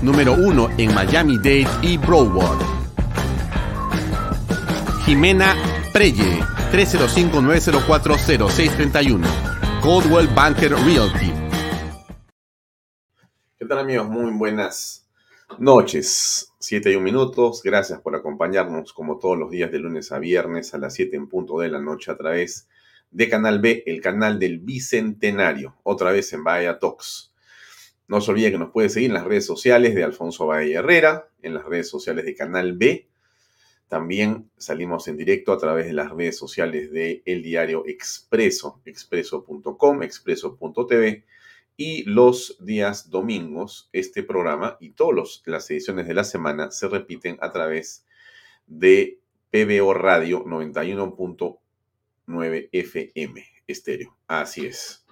Número uno en Miami-Dade y Broward. Jimena Preye, 305-904-0631. Coldwell Banker Realty. ¿Qué tal amigos? Muy buenas noches. 7 y un minutos. Gracias por acompañarnos como todos los días de lunes a viernes a las 7 en punto de la noche a través de Canal B, el canal del Bicentenario. Otra vez en Bahía Talks. No se olvide que nos puede seguir en las redes sociales de Alfonso Valle Herrera, en las redes sociales de Canal B. También salimos en directo a través de las redes sociales de El Diario Expreso, expreso.com, expreso.tv y los días domingos, este programa y todas las ediciones de la semana se repiten a través de PBO Radio 91.9 FM estéreo. Así es.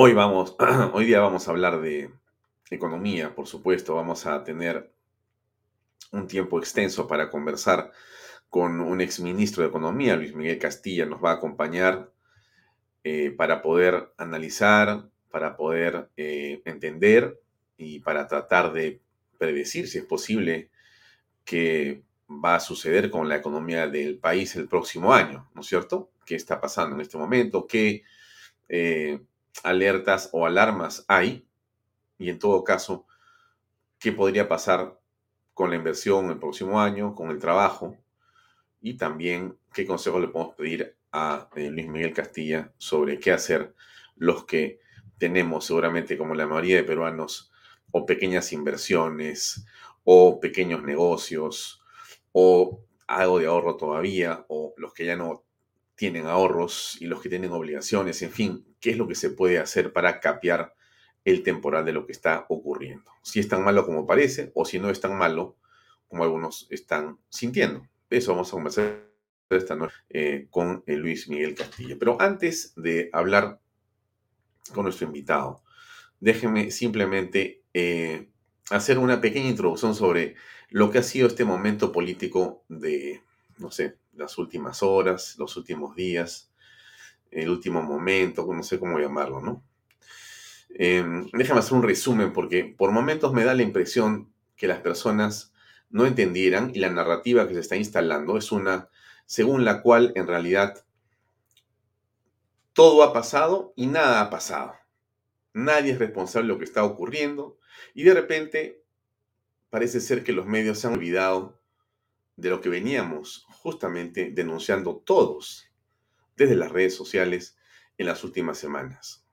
Hoy vamos, hoy día vamos a hablar de economía, por supuesto. Vamos a tener un tiempo extenso para conversar con un exministro de Economía, Luis Miguel Castilla, nos va a acompañar eh, para poder analizar, para poder eh, entender y para tratar de predecir, si es posible, qué va a suceder con la economía del país el próximo año, ¿no es cierto? ¿Qué está pasando en este momento? ¿Qué eh, alertas o alarmas hay? Y en todo caso, ¿qué podría pasar con la inversión el próximo año, con el trabajo? Y también, ¿qué consejo le podemos pedir a eh, Luis Miguel Castilla sobre qué hacer los que tenemos seguramente como la mayoría de peruanos o pequeñas inversiones o pequeños negocios o algo de ahorro todavía o los que ya no tienen ahorros y los que tienen obligaciones, en fin, qué es lo que se puede hacer para capear el temporal de lo que está ocurriendo. Si es tan malo como parece o si no es tan malo como algunos están sintiendo. Eso vamos a conversar esta noche eh, con eh, Luis Miguel Castillo. Pero antes de hablar con nuestro invitado, déjenme simplemente eh, hacer una pequeña introducción sobre lo que ha sido este momento político de, no sé, las últimas horas, los últimos días, el último momento, no sé cómo llamarlo, ¿no? déjame hacer un resumen porque por momentos me da la impresión que las personas no entendieran y la narrativa que se está instalando es una según la cual en realidad todo ha pasado y nada ha pasado. Nadie es responsable de lo que está ocurriendo y de repente parece ser que los medios se han olvidado de lo que veníamos justamente denunciando todos desde las redes sociales en las últimas semanas.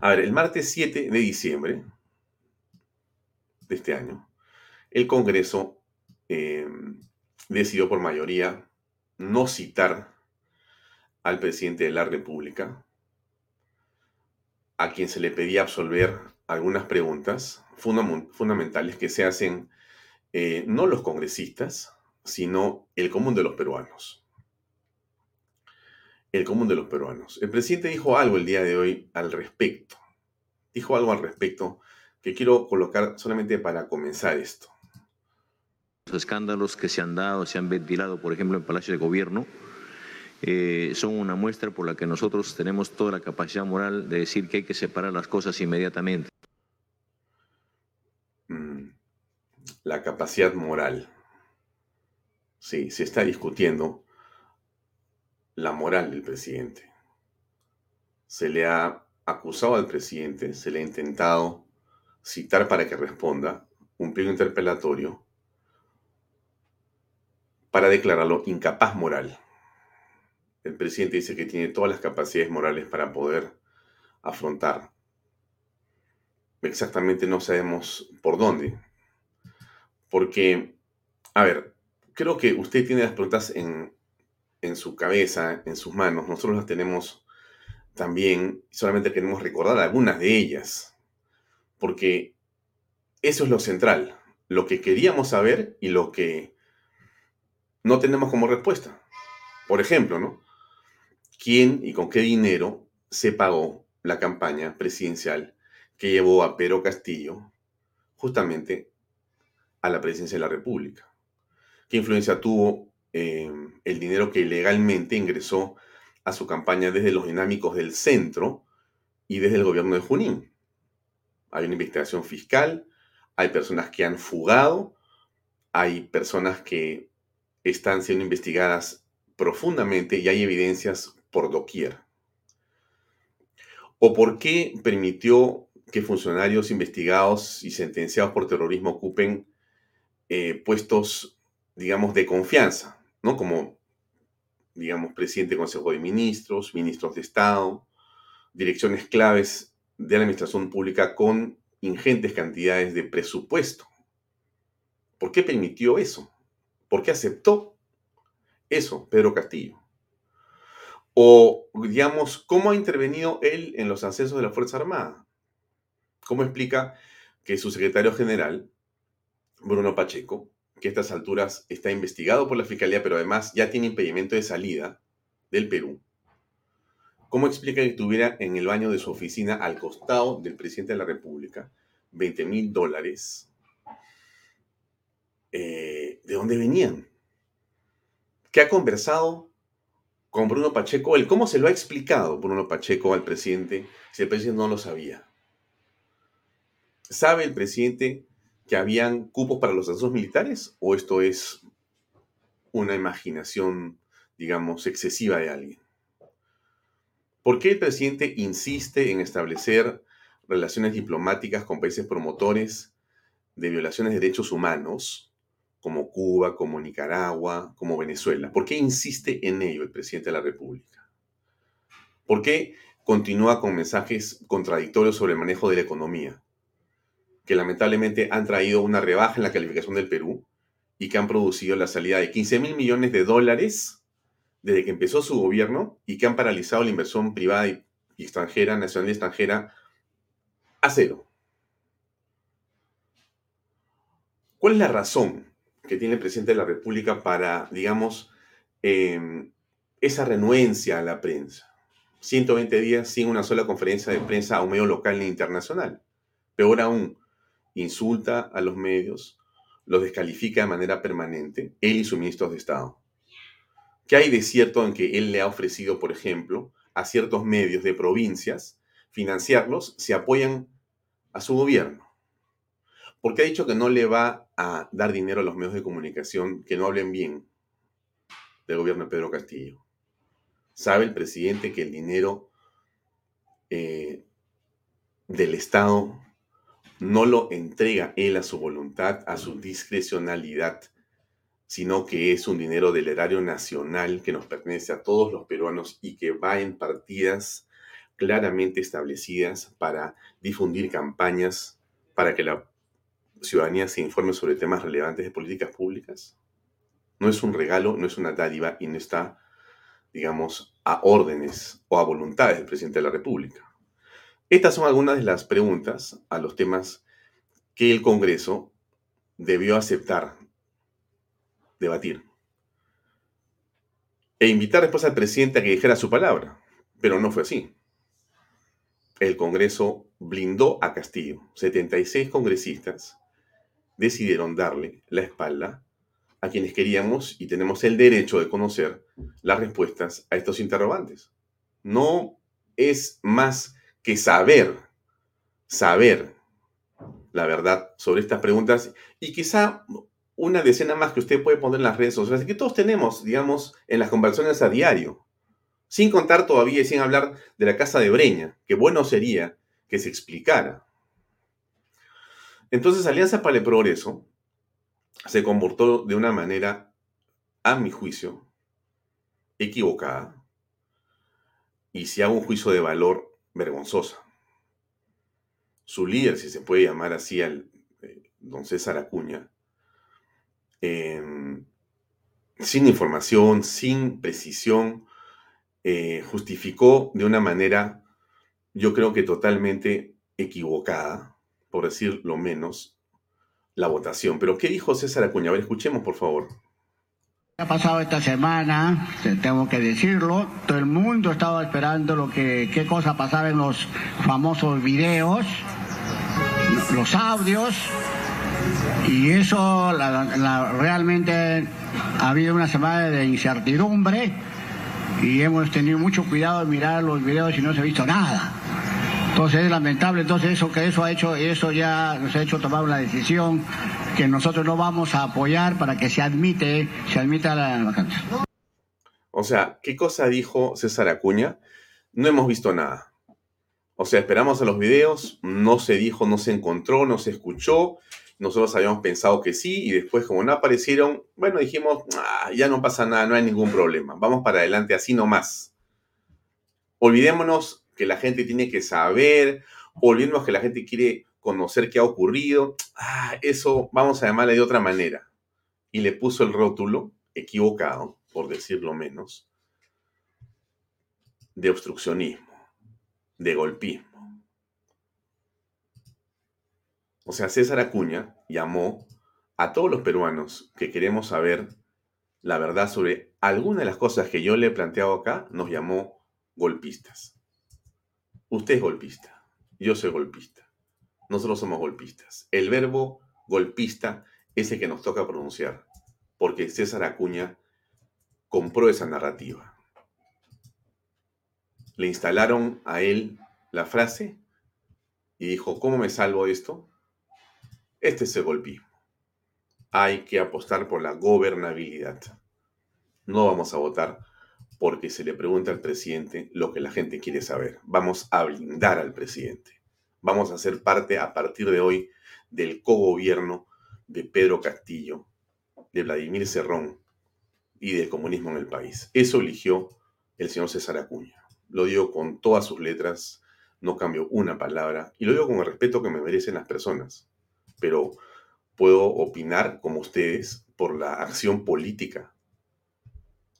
A ver, el martes 7 de diciembre de este año, el Congreso eh, decidió por mayoría no citar al presidente de la República, a quien se le pedía absolver algunas preguntas fundamentales que se hacen eh, no los congresistas, sino el común de los peruanos. El común de los peruanos. El presidente dijo algo el día de hoy al respecto. Dijo algo al respecto que quiero colocar solamente para comenzar esto. Los escándalos que se han dado, se han ventilado, por ejemplo, en Palacio de Gobierno, eh, son una muestra por la que nosotros tenemos toda la capacidad moral de decir que hay que separar las cosas inmediatamente. Mm, la capacidad moral. Sí, se está discutiendo la moral del presidente. Se le ha acusado al presidente, se le ha intentado citar para que responda un pliego interpelatorio para declararlo incapaz moral. El presidente dice que tiene todas las capacidades morales para poder afrontar. Exactamente no sabemos por dónde. Porque, a ver, creo que usted tiene las preguntas en, en su cabeza, en sus manos. Nosotros las tenemos también, solamente queremos recordar algunas de ellas. Porque eso es lo central, lo que queríamos saber y lo que no tenemos como respuesta. Por ejemplo, ¿no? ¿Quién y con qué dinero se pagó la campaña presidencial que llevó a Pedro Castillo justamente a la presidencia de la República? ¿Qué influencia tuvo eh, el dinero que legalmente ingresó a su campaña desde los dinámicos del centro y desde el gobierno de Junín? Hay una investigación fiscal, hay personas que han fugado, hay personas que están siendo investigadas profundamente y hay evidencias por doquier. ¿O por qué permitió que funcionarios investigados y sentenciados por terrorismo ocupen eh, puestos, digamos, de confianza, ¿no? Como, digamos, presidente del Consejo de Ministros, ministros de Estado, direcciones claves de la administración pública con ingentes cantidades de presupuesto. ¿Por qué permitió eso? ¿Por qué aceptó eso Pedro Castillo? O, digamos, ¿cómo ha intervenido él en los ascensos de la Fuerza Armada? ¿Cómo explica que su secretario general, Bruno Pacheco, que a estas alturas está investigado por la Fiscalía, pero además ya tiene impedimento de salida del Perú, ¿Cómo explica que tuviera en el baño de su oficina, al costado del presidente de la República, 20 mil dólares? Eh, ¿De dónde venían? ¿Qué ha conversado con Bruno Pacheco? ¿El cómo se lo ha explicado Bruno Pacheco al presidente si el presidente no lo sabía? ¿Sabe el presidente que habían cupos para los asuntos militares? ¿O esto es una imaginación, digamos, excesiva de alguien? ¿Por qué el presidente insiste en establecer relaciones diplomáticas con países promotores de violaciones de derechos humanos, como Cuba, como Nicaragua, como Venezuela? ¿Por qué insiste en ello el presidente de la República? ¿Por qué continúa con mensajes contradictorios sobre el manejo de la economía, que lamentablemente han traído una rebaja en la calificación del Perú y que han producido la salida de 15 mil millones de dólares desde que empezó su gobierno y que han paralizado la inversión privada y extranjera, nacional y extranjera, a cero. ¿Cuál es la razón que tiene el presidente de la República para, digamos, em, esa renuencia a la prensa? 120 días sin una sola conferencia de prensa a un medio local ni internacional. Peor aún, insulta a los medios, los descalifica de manera permanente, él y sus ministros de Estado. ¿Qué hay de cierto en que él le ha ofrecido, por ejemplo, a ciertos medios de provincias financiarlos si apoyan a su gobierno? Porque ha dicho que no le va a dar dinero a los medios de comunicación que no hablen bien del gobierno de Pedro Castillo. Sabe el presidente que el dinero eh, del Estado no lo entrega él a su voluntad, a su discrecionalidad sino que es un dinero del erario nacional que nos pertenece a todos los peruanos y que va en partidas claramente establecidas para difundir campañas para que la ciudadanía se informe sobre temas relevantes de políticas públicas? No es un regalo, no es una dádiva y no está, digamos, a órdenes o a voluntades del presidente de la República. Estas son algunas de las preguntas a los temas que el Congreso debió aceptar debatir. E invitar después al presidente a que dijera su palabra. Pero no fue así. El Congreso blindó a Castillo. 76 congresistas decidieron darle la espalda a quienes queríamos y tenemos el derecho de conocer las respuestas a estos interrogantes. No es más que saber, saber la verdad sobre estas preguntas y quizá una decena más que usted puede poner en las redes sociales, que todos tenemos, digamos, en las conversaciones a diario. Sin contar todavía y sin hablar de la casa de Breña, que bueno sería que se explicara. Entonces, Alianza para el Progreso se comportó de una manera, a mi juicio, equivocada, y si hago un juicio de valor, vergonzosa. Su líder, si se puede llamar así, al eh, don César Acuña, em, sin información, sin precisión, eh, justificó de una manera, yo creo que totalmente equivocada, por decir lo menos, la votación. Pero ¿qué dijo César Acuña? A ver, escuchemos, por favor. Ha pasado esta semana, tengo que decirlo, todo el mundo estaba esperando lo que, qué cosa pasaba en los famosos videos, los audios, y eso realmente ha habido una semana de incertidumbre y hemos tenido mucho cuidado de mirar los videos y no se ha visto nada. Entonces es lamentable, entonces eso que eso ha hecho, eso ya nos ha hecho tomar una decisión que nosotros no vamos a apoyar para que se admite, se admita la vacante. O sea, ¿qué cosa dijo César Acuña? No hemos visto nada. O sea, esperamos a los videos, no se dijo, no se encontró, no se escuchó. Nosotros habíamos pensado que sí y después como no aparecieron, bueno, dijimos, ah, ya no pasa nada, no hay ningún problema. Vamos para adelante así nomás. Olvidémonos que la gente tiene que saber, olvidemos que la gente quiere conocer qué ha ocurrido. Ah, eso vamos a llamarle de otra manera. Y le puso el rótulo equivocado, por decirlo menos, de obstruccionismo, de golpismo. O sea, César Acuña llamó a todos los peruanos que queremos saber la verdad sobre alguna de las cosas que yo le he planteado acá, nos llamó golpistas. Usted es golpista, yo soy golpista. Nosotros somos golpistas. El verbo golpista es el que nos toca pronunciar, porque César Acuña compró esa narrativa. Le instalaron a él la frase y dijo, ¿cómo me salvo de esto? Este es el golpismo. Hay que apostar por la gobernabilidad. No vamos a votar porque se le pregunta al presidente lo que la gente quiere saber. Vamos a blindar al presidente. Vamos a ser parte a partir de hoy del cogobierno de Pedro Castillo, de Vladimir Cerrón y del comunismo en el país. Eso eligió el señor César Acuña. Lo digo con todas sus letras, no cambio una palabra y lo digo con el respeto que me merecen las personas. Pero puedo opinar como ustedes por la acción política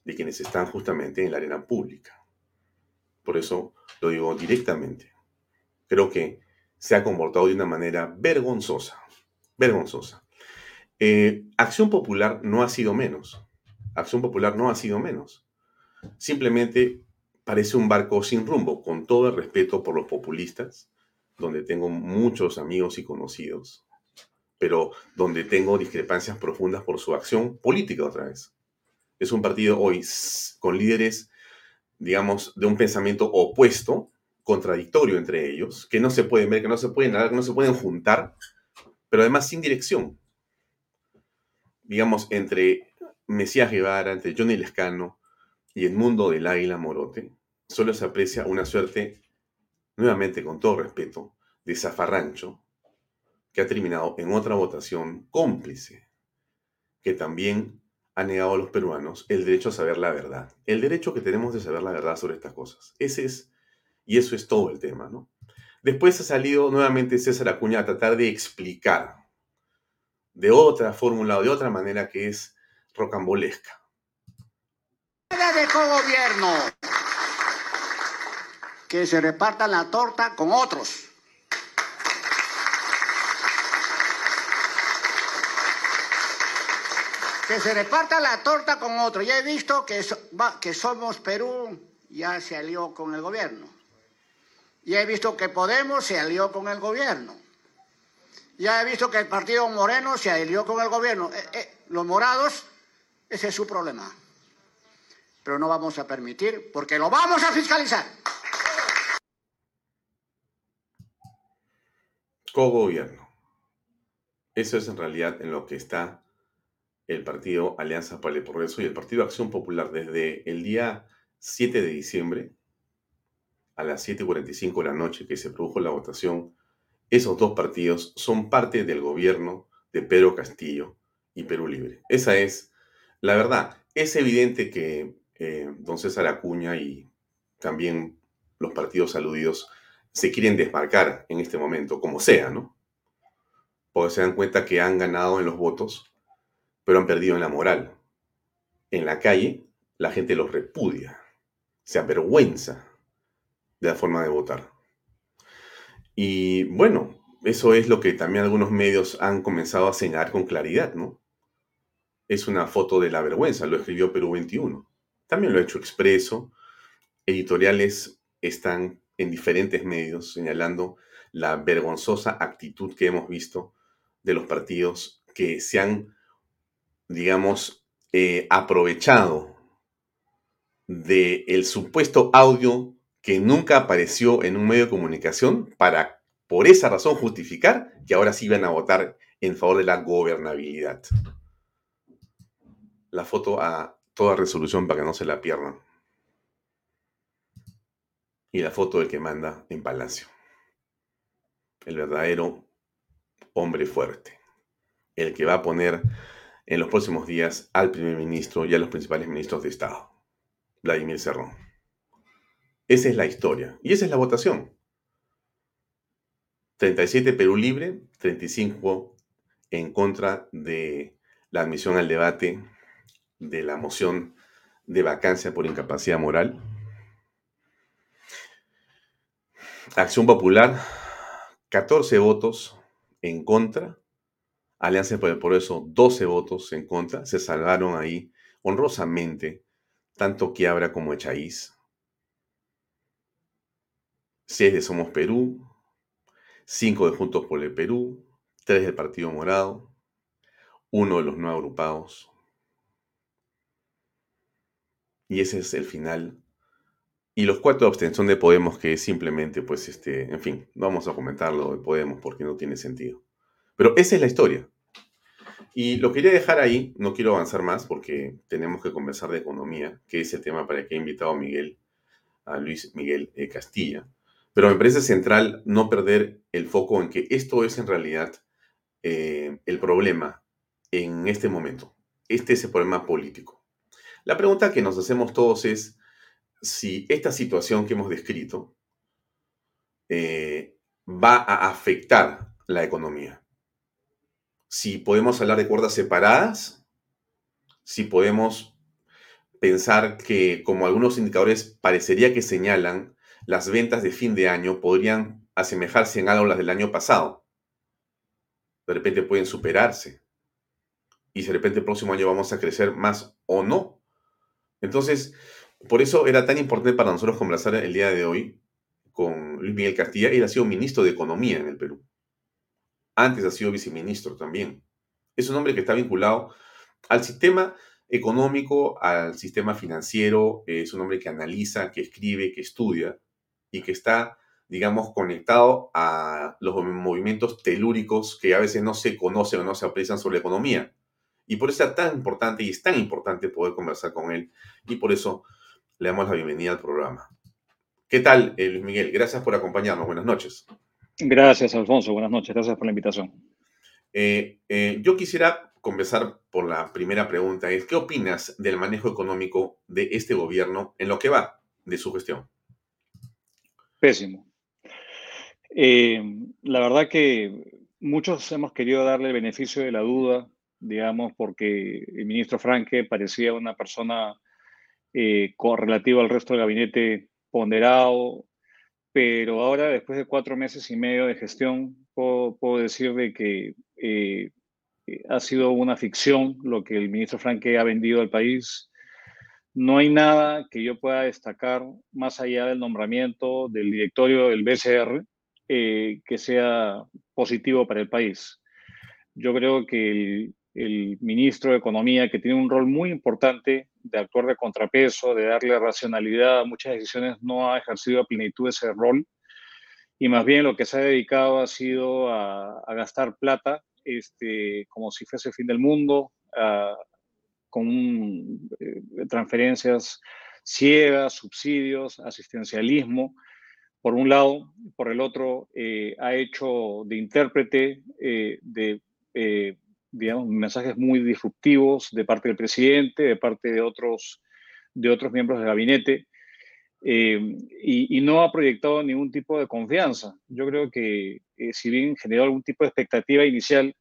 de quienes están justamente en la arena pública. Por eso lo digo directamente. Creo que se ha comportado de una manera vergonzosa, vergonzosa. Eh, Acción Popular no ha sido menos. Acción Popular no ha sido menos. Simplemente parece un barco sin rumbo, con todo el respeto por los populistas, donde tengo muchos amigos y conocidos, pero donde tengo discrepancias profundas por su acción política otra vez es un partido hoy con líderes, digamos, de un pensamiento opuesto, contradictorio entre ellos, que no se pueden ver, que no se pueden que no se pueden juntar, pero además sin dirección. Digamos, entre Mesías Guevara, entre Johnny Lescano y el mundo del Águila Morote, solo se aprecia una suerte, nuevamente con todo respeto, de zafarrancho, que ha terminado en otra votación cómplice, que también ha negado a los peruanos el derecho a saber la verdad, el derecho que tenemos de saber la verdad sobre estas cosas. Ese es, y eso es todo el tema, ¿no? Después ha salido nuevamente César Acuña a tratar de explicar de otra fórmula o de otra manera que es rocambolesca. dejó gobierno que se repartan la torta con otros. Que se reparta la torta con otro. Ya he visto que, que Somos Perú ya se alió con el gobierno. Ya he visto que Podemos se alió con el gobierno. Ya he visto que el Partido Moreno se alió con el gobierno. Eh, eh, los morados, ese es su problema. Pero no vamos a permitir porque lo vamos a fiscalizar. Co-gobierno. Eso es en realidad en lo que está el partido Alianza para el Progreso y el Partido Acción Popular desde el día 7 de diciembre a las 7.45 de la noche que se produjo la votación esos dos partidos son parte del gobierno de Pedro Castillo y Perú Libre. Esa es la verdad. Es evidente que eh, don César Acuña y también los partidos aludidos se quieren desmarcar en este momento, como sea, ¿no? Porque se dan cuenta que han ganado en los votos, pero han perdido en la moral. En la calle, la gente los repudia, se avergüenza de la forma de votar. Y bueno, eso es lo que también algunos medios han comenzado a señalar con claridad, ¿no? Es una foto de la vergüenza, lo escribió Perú 21. También lo ha hecho Expreso. Editoriales están en diferentes medios señalando la vergonzosa actitud que hemos visto de los partidos que se han, digamos, eh, aprovechado del el supuesto audio que nunca apareció en un medio de comunicación para, por esa razón, justificar que ahora sí iban a votar en favor de la gobernabilidad. La foto a toda resolución para que no se la pierdan. Y la foto del que manda en Palacio. El verdadero hombre fuerte. El que va a poner en los próximos días al primer ministro y a los principales ministros de Estado. Vladimir Cerrón. Esa es la historia. Y esa es la votación. 37 Perú libre, 35 en contra de la admisión al debate de la moción de vacancia por incapacidad moral. Acción Popular, 14 votos en contra. Alianza por el Progreso, 12 votos en contra. Se salvaron ahí honrosamente tanto Quiabra como Echaíz. 6 de Somos Perú, 5 de Juntos por el Perú, 3 del Partido Morado, 1 de los no agrupados, y ese es el final. Y los cuatro de abstención de Podemos, que simplemente, pues, este, en fin, vamos a comentarlo de Podemos porque no tiene sentido. Pero esa es la historia. Y lo quería dejar ahí, no quiero avanzar más porque tenemos que conversar de economía, que es el tema para el que he invitado a Miguel, a Luis Miguel eh, Castilla. Pero me parece central no perder el foco en que esto es en realidad eh, el problema en este momento. Este es el problema político. La pregunta que nos hacemos todos es si esta situación que hemos descrito eh, va a afectar la economía. Si podemos hablar de cuerdas separadas, si podemos pensar que, como algunos indicadores parecería que señalan, las ventas de fin de año podrían asemejarse en algo a las del año pasado. De repente pueden superarse. Y de repente el próximo año vamos a crecer más o no. Entonces, por eso era tan importante para nosotros conversar el día de hoy con Luis Miguel Castilla. Él ha sido ministro de Economía en el Perú. Antes ha sido viceministro también. Es un hombre que está vinculado al sistema económico, al sistema financiero. Es un hombre que analiza, que escribe, que estudia y que está, digamos, conectado a los movimientos telúricos que a veces no se conocen o no se aprecian sobre la economía. Y por eso es tan importante y es tan importante poder conversar con él. Y por eso le damos la bienvenida al programa. ¿Qué tal, eh, Luis Miguel? Gracias por acompañarnos. Buenas noches. Gracias, Alfonso. Buenas noches. Gracias por la invitación. Eh, eh, yo quisiera conversar por la primera pregunta. Es, ¿Qué opinas del manejo económico de este gobierno en lo que va de su gestión? Pésimo. la verdad que muchos hemos querido darle el beneficio de la duda digamos, porque el ministro Franque parecía una persona eh, relativa al resto del gabinete ponderado, pero ahora, después de cuatro meses y medio de gestión, puedo, decir de que eh, ha sido una ficción lo que el ministro Franque ha vendido al país. No hay nada que yo pueda destacar más allá del nombramiento del directorio del BCR eh, que sea positivo para el país. Yo creo que el ministro de Economía, que tiene un rol muy importante de actuar de contrapeso, de darle racionalidad a muchas decisiones, no ha ejercido a plenitud ese rol. Y más bien lo que se ha dedicado ha sido a, gastar plata este, como si fuese el fin del mundo, con eh, transferencias ciegas, subsidios, asistencialismo, por un lado, por el otro, eh, ha hecho de intérprete de, digamos, mensajes muy disruptivos de parte del presidente, de parte de otros, de otros miembros del gabinete. y, no ha proyectado ningún tipo de confianza. Yo creo que si bien generó algún tipo de expectativa inicial,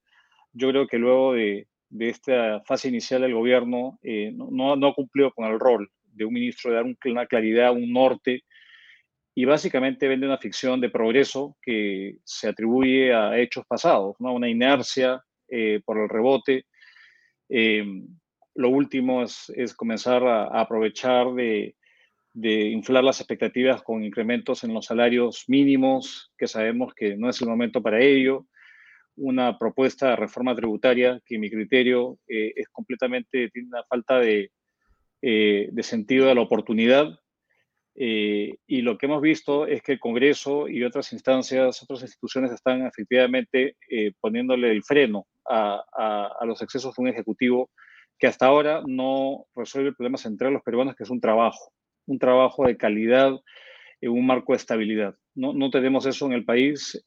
yo creo que luego de, de esta fase inicial del gobierno eh, no, no, ha cumplido con el rol de un ministro de dar una claridad, un norte, y básicamente vende una ficción de progreso que se atribuye a hechos pasados, ¿no? una inercia eh, por el rebote. Eh, lo último es, es comenzar a, aprovechar de, de, inflar las expectativas con incrementos en los salarios mínimos, que sabemos que no es el momento para ello una propuesta de reforma tributaria que, en mi criterio, eh, es completamente, tiene una falta de, eh, de sentido de la oportunidad. Eh, y lo que hemos visto es que el Congreso y otras instancias, otras instituciones están efectivamente poniéndole el freno a, a, los excesos de un Ejecutivo que hasta ahora no resuelve el problema central de los peruanos, que es un trabajo, un trabajo de calidad en un marco de estabilidad. No, no tenemos eso en el país.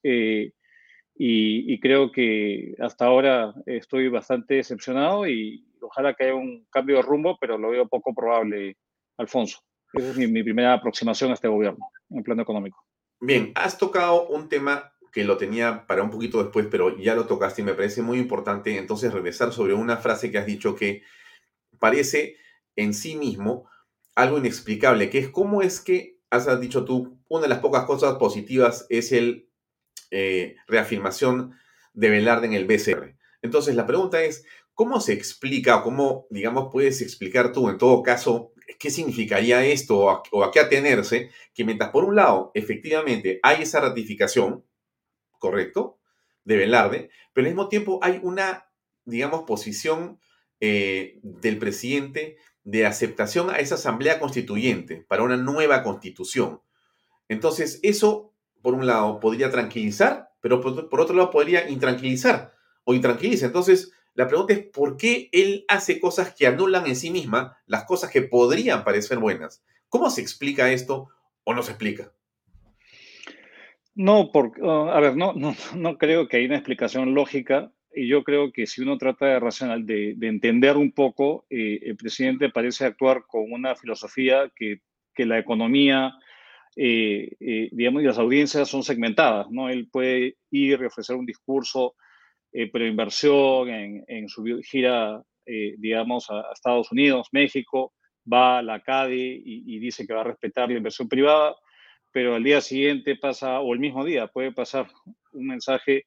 Y, creo que hasta ahora estoy bastante decepcionado y ojalá que haya un cambio de rumbo, pero lo veo poco probable, Alfonso. Esa es mi, primera aproximación a este gobierno en plano económico. Bien, has tocado un tema que lo tenía para un poquito después, pero ya lo tocaste y me parece muy importante entonces regresar sobre una frase que has dicho que parece en sí mismo algo inexplicable, que es cómo es que, has dicho tú, una de las pocas cosas positivas es el eh, reafirmación de Velarde en el BCR. Entonces, la pregunta es, ¿cómo se explica o cómo, digamos, puedes explicar tú, en todo caso, qué significaría esto o a, qué atenerse? Que mientras, por un lado, efectivamente hay esa ratificación, ¿correcto?, de Velarde, pero al mismo tiempo hay una, digamos, posición eh, del presidente de aceptación a esa asamblea constituyente para una nueva constitución. Entonces, eso por un lado, podría tranquilizar, pero por, otro lado podría intranquilizar o intranquiliza. Entonces, la pregunta es, ¿por qué él hace cosas que anulan en sí misma las cosas que podrían parecer buenas? ¿Cómo se explica esto o no se explica? No, porque, uh, a ver, no, no, no creo que haya una explicación lógica y yo creo que si uno trata de racional, de, entender un poco, eh, el presidente parece actuar con una filosofía que, que la economía eh, eh, digamos, y las audiencias son segmentadas, ¿no? Él puede ir y ofrecer un discurso pero inversión en, en, su gira, digamos, a, Estados Unidos, México, va a la CADE y, dice que va a respetar la inversión privada, pero al día siguiente pasa, o el mismo día, puede pasar un mensaje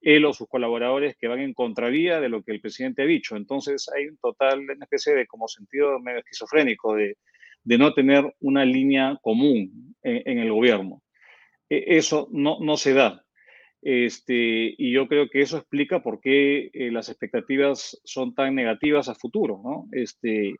él o sus colaboradores que van en contravía de lo que el presidente ha dicho. Entonces hay un total, una especie de como sentido medio esquizofrénico de, de no tener una línea común en, el gobierno. E, eso no, no se da. Este, y yo creo que eso explica por qué eh, las expectativas son tan negativas a futuro. ¿no? Este,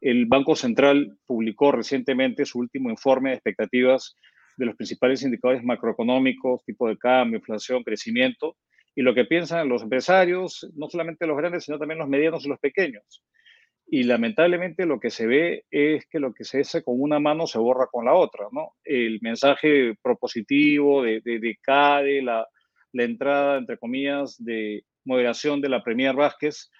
el Banco Central publicó recientemente su último informe de expectativas de los principales indicadores macroeconómicos, tipo de cambio, inflación, crecimiento, y lo que piensan los empresarios, no solamente los grandes, sino también los medianos y los pequeños. Y lamentablemente lo que se ve es que lo que se hace con una mano se borra con la otra, ¿no? El mensaje propositivo de, de, CADE, la, la, entrada, entre comillas, de moderación de la Premier Vázquez,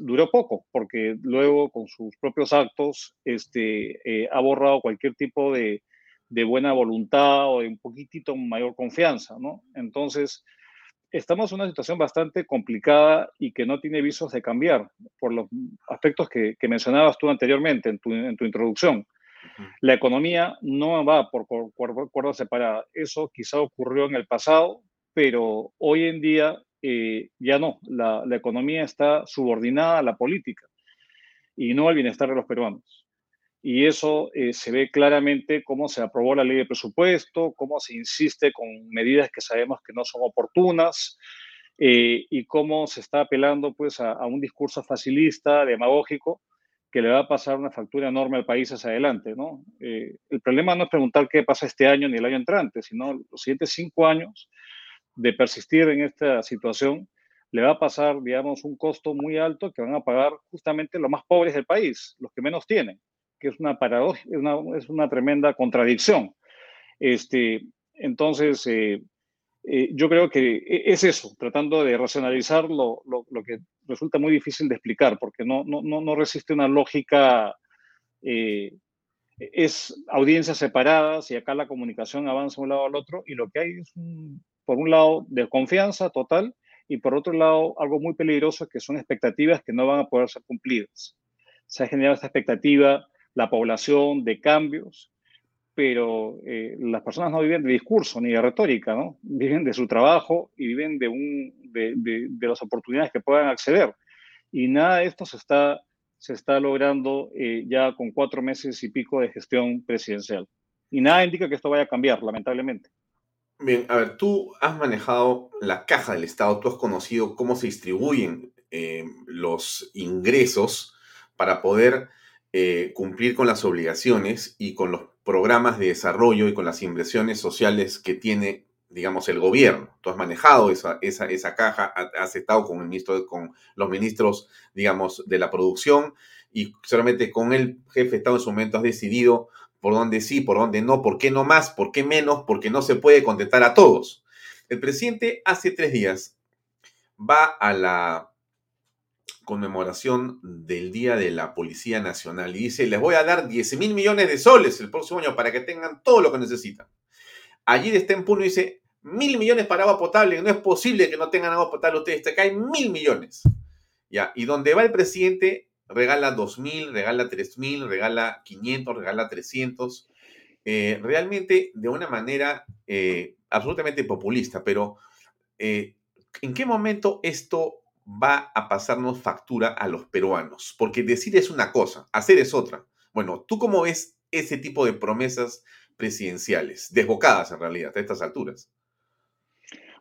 duró poco, porque luego con sus propios actos este, eh, ha borrado cualquier tipo de, de buena voluntad o de un poquitito mayor confianza, ¿no? Entonces, estamos en una situación bastante complicada y que no tiene visos de cambiar por los aspectos que, mencionabas tú anteriormente en tu, introducción. La economía no va por cuerda separada. Eso quizá ocurrió en el pasado, pero hoy en día eh, ya no. La, economía está subordinada a la política y no al bienestar de los peruanos. Y eso eh, se ve claramente cómo se aprobó la ley de presupuesto, cómo se insiste con medidas que sabemos que no son oportunas eh, y cómo se está apelando pues, a, un discurso facilista, demagógico, que le va a pasar una factura enorme al país hacia adelante. ¿no? Eh, el problema no es preguntar qué pasa este año ni el año entrante, sino los siguientes cinco años de persistir en esta situación le va a pasar, digamos, un costo muy alto que van a pagar justamente los más pobres del país, los que menos tienen que es una paradoja, es una, tremenda contradicción. Este, entonces, eh, eh, yo creo que e, es eso, tratando de racionalizar lo, lo, que resulta muy difícil de explicar, porque no, no, no resiste una lógica, eh, es audiencias separadas y acá la comunicación avanza de un lado al otro y lo que hay es, por un lado, desconfianza total y por otro lado, algo muy peligroso que son expectativas que no van a poder ser cumplidas. Se ha generado esta expectativa, la población, de cambios, pero eh, las personas no viven de discurso ni de retórica, ¿no? Viven de su trabajo y viven de, un, las oportunidades que puedan acceder. Y nada de esto se está, se está logrando eh, ya con cuatro meses y pico de gestión presidencial. Y nada indica que esto vaya a cambiar, lamentablemente. Bien, a ver, tú has manejado la caja del Estado, tú has conocido cómo se distribuyen eh, los ingresos para poder cumplir con las obligaciones y con los programas de desarrollo y con las inversiones sociales que tiene, digamos, el gobierno. Tú has manejado esa, esa, esa caja, has estado con, el ministro, con los ministros, digamos, de la producción y solamente con el jefe de Estado en su momento has decidido por dónde sí, por dónde no, por qué no más, por qué menos, porque no se puede contestar a todos. El presidente hace tres días va a la conmemoración del Día de la Policía Nacional y dice, les voy a dar 10 mil millones de soles el próximo año para que tengan todo lo que necesitan. Allí está en Puno y dice, mil millones para agua potable, no es posible que no tengan agua potable ustedes, te caen mil millones. Ya, y donde va el presidente, regala dos mil, regala tres mil, regala 500, regala 300, eh, realmente de una manera eh, absolutamente populista, pero eh, ¿en qué momento esto va a pasarnos factura a los peruanos, porque decir es una cosa, hacer es otra. Bueno, ¿tú cómo ves ese tipo de promesas presidenciales, desbocadas en realidad a estas alturas?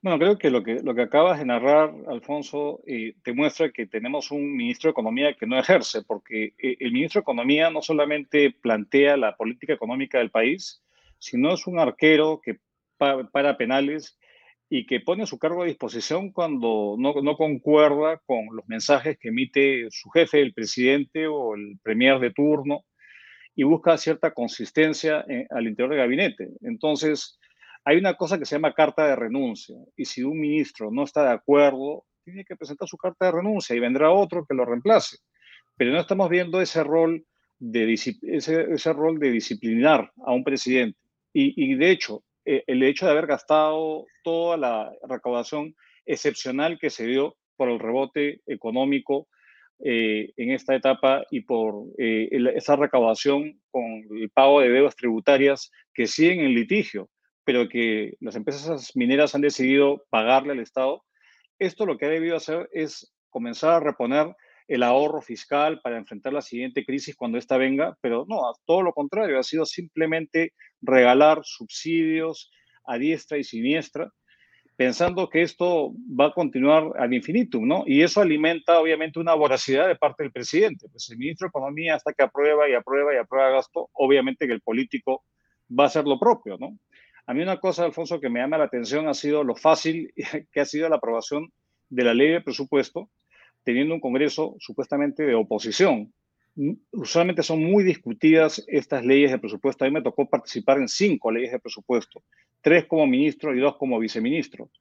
Bueno, creo que lo que, lo que acabas de narrar, Alfonso, eh, te muestra que tenemos un ministro de Economía que no ejerce, porque eh, el ministro de Economía no solamente plantea la política económica del país, sino es un arquero que para penales y que pone su cargo a disposición cuando no, no, concuerda con los mensajes que emite su jefe, el presidente o el premier de turno, y busca cierta consistencia eh, al interior del gabinete. Entonces, hay una cosa que se llama carta de renuncia, y si un ministro no está de acuerdo, tiene que presentar su carta de renuncia y vendrá otro que lo reemplace. Pero no estamos viendo ese rol de, ese, ese rol de disciplinar a un presidente. Y, y de hecho, eh, el hecho de haber gastado toda la recaudación excepcional que se dio por el rebote económico eh, en esta etapa y por eh, esa recaudación con el pago de deudas tributarias que siguen en litigio, pero que las empresas mineras han decidido pagarle al Estado. Esto lo que ha debido hacer es comenzar a reponer el ahorro fiscal para enfrentar la siguiente crisis cuando ésta venga, pero no, todo lo contrario, ha sido simplemente regalar subsidios a diestra y siniestra, pensando que esto va a continuar al infinitum, ¿no? Y eso alimenta obviamente una voracidad de parte del presidente. Pues el ministro de Economía hasta que aprueba y aprueba y aprueba gasto, obviamente que el político va a hacer lo propio, ¿no? A mí una cosa, Alfonso, que me llama la atención ha sido lo fácil que ha sido la aprobación de la ley de presupuesto, teniendo un Congreso supuestamente de oposición. Usualmente son muy discutidas estas leyes de presupuesto. A mí me tocó participar en cinco leyes de presupuesto, tres como ministro y dos como viceministro.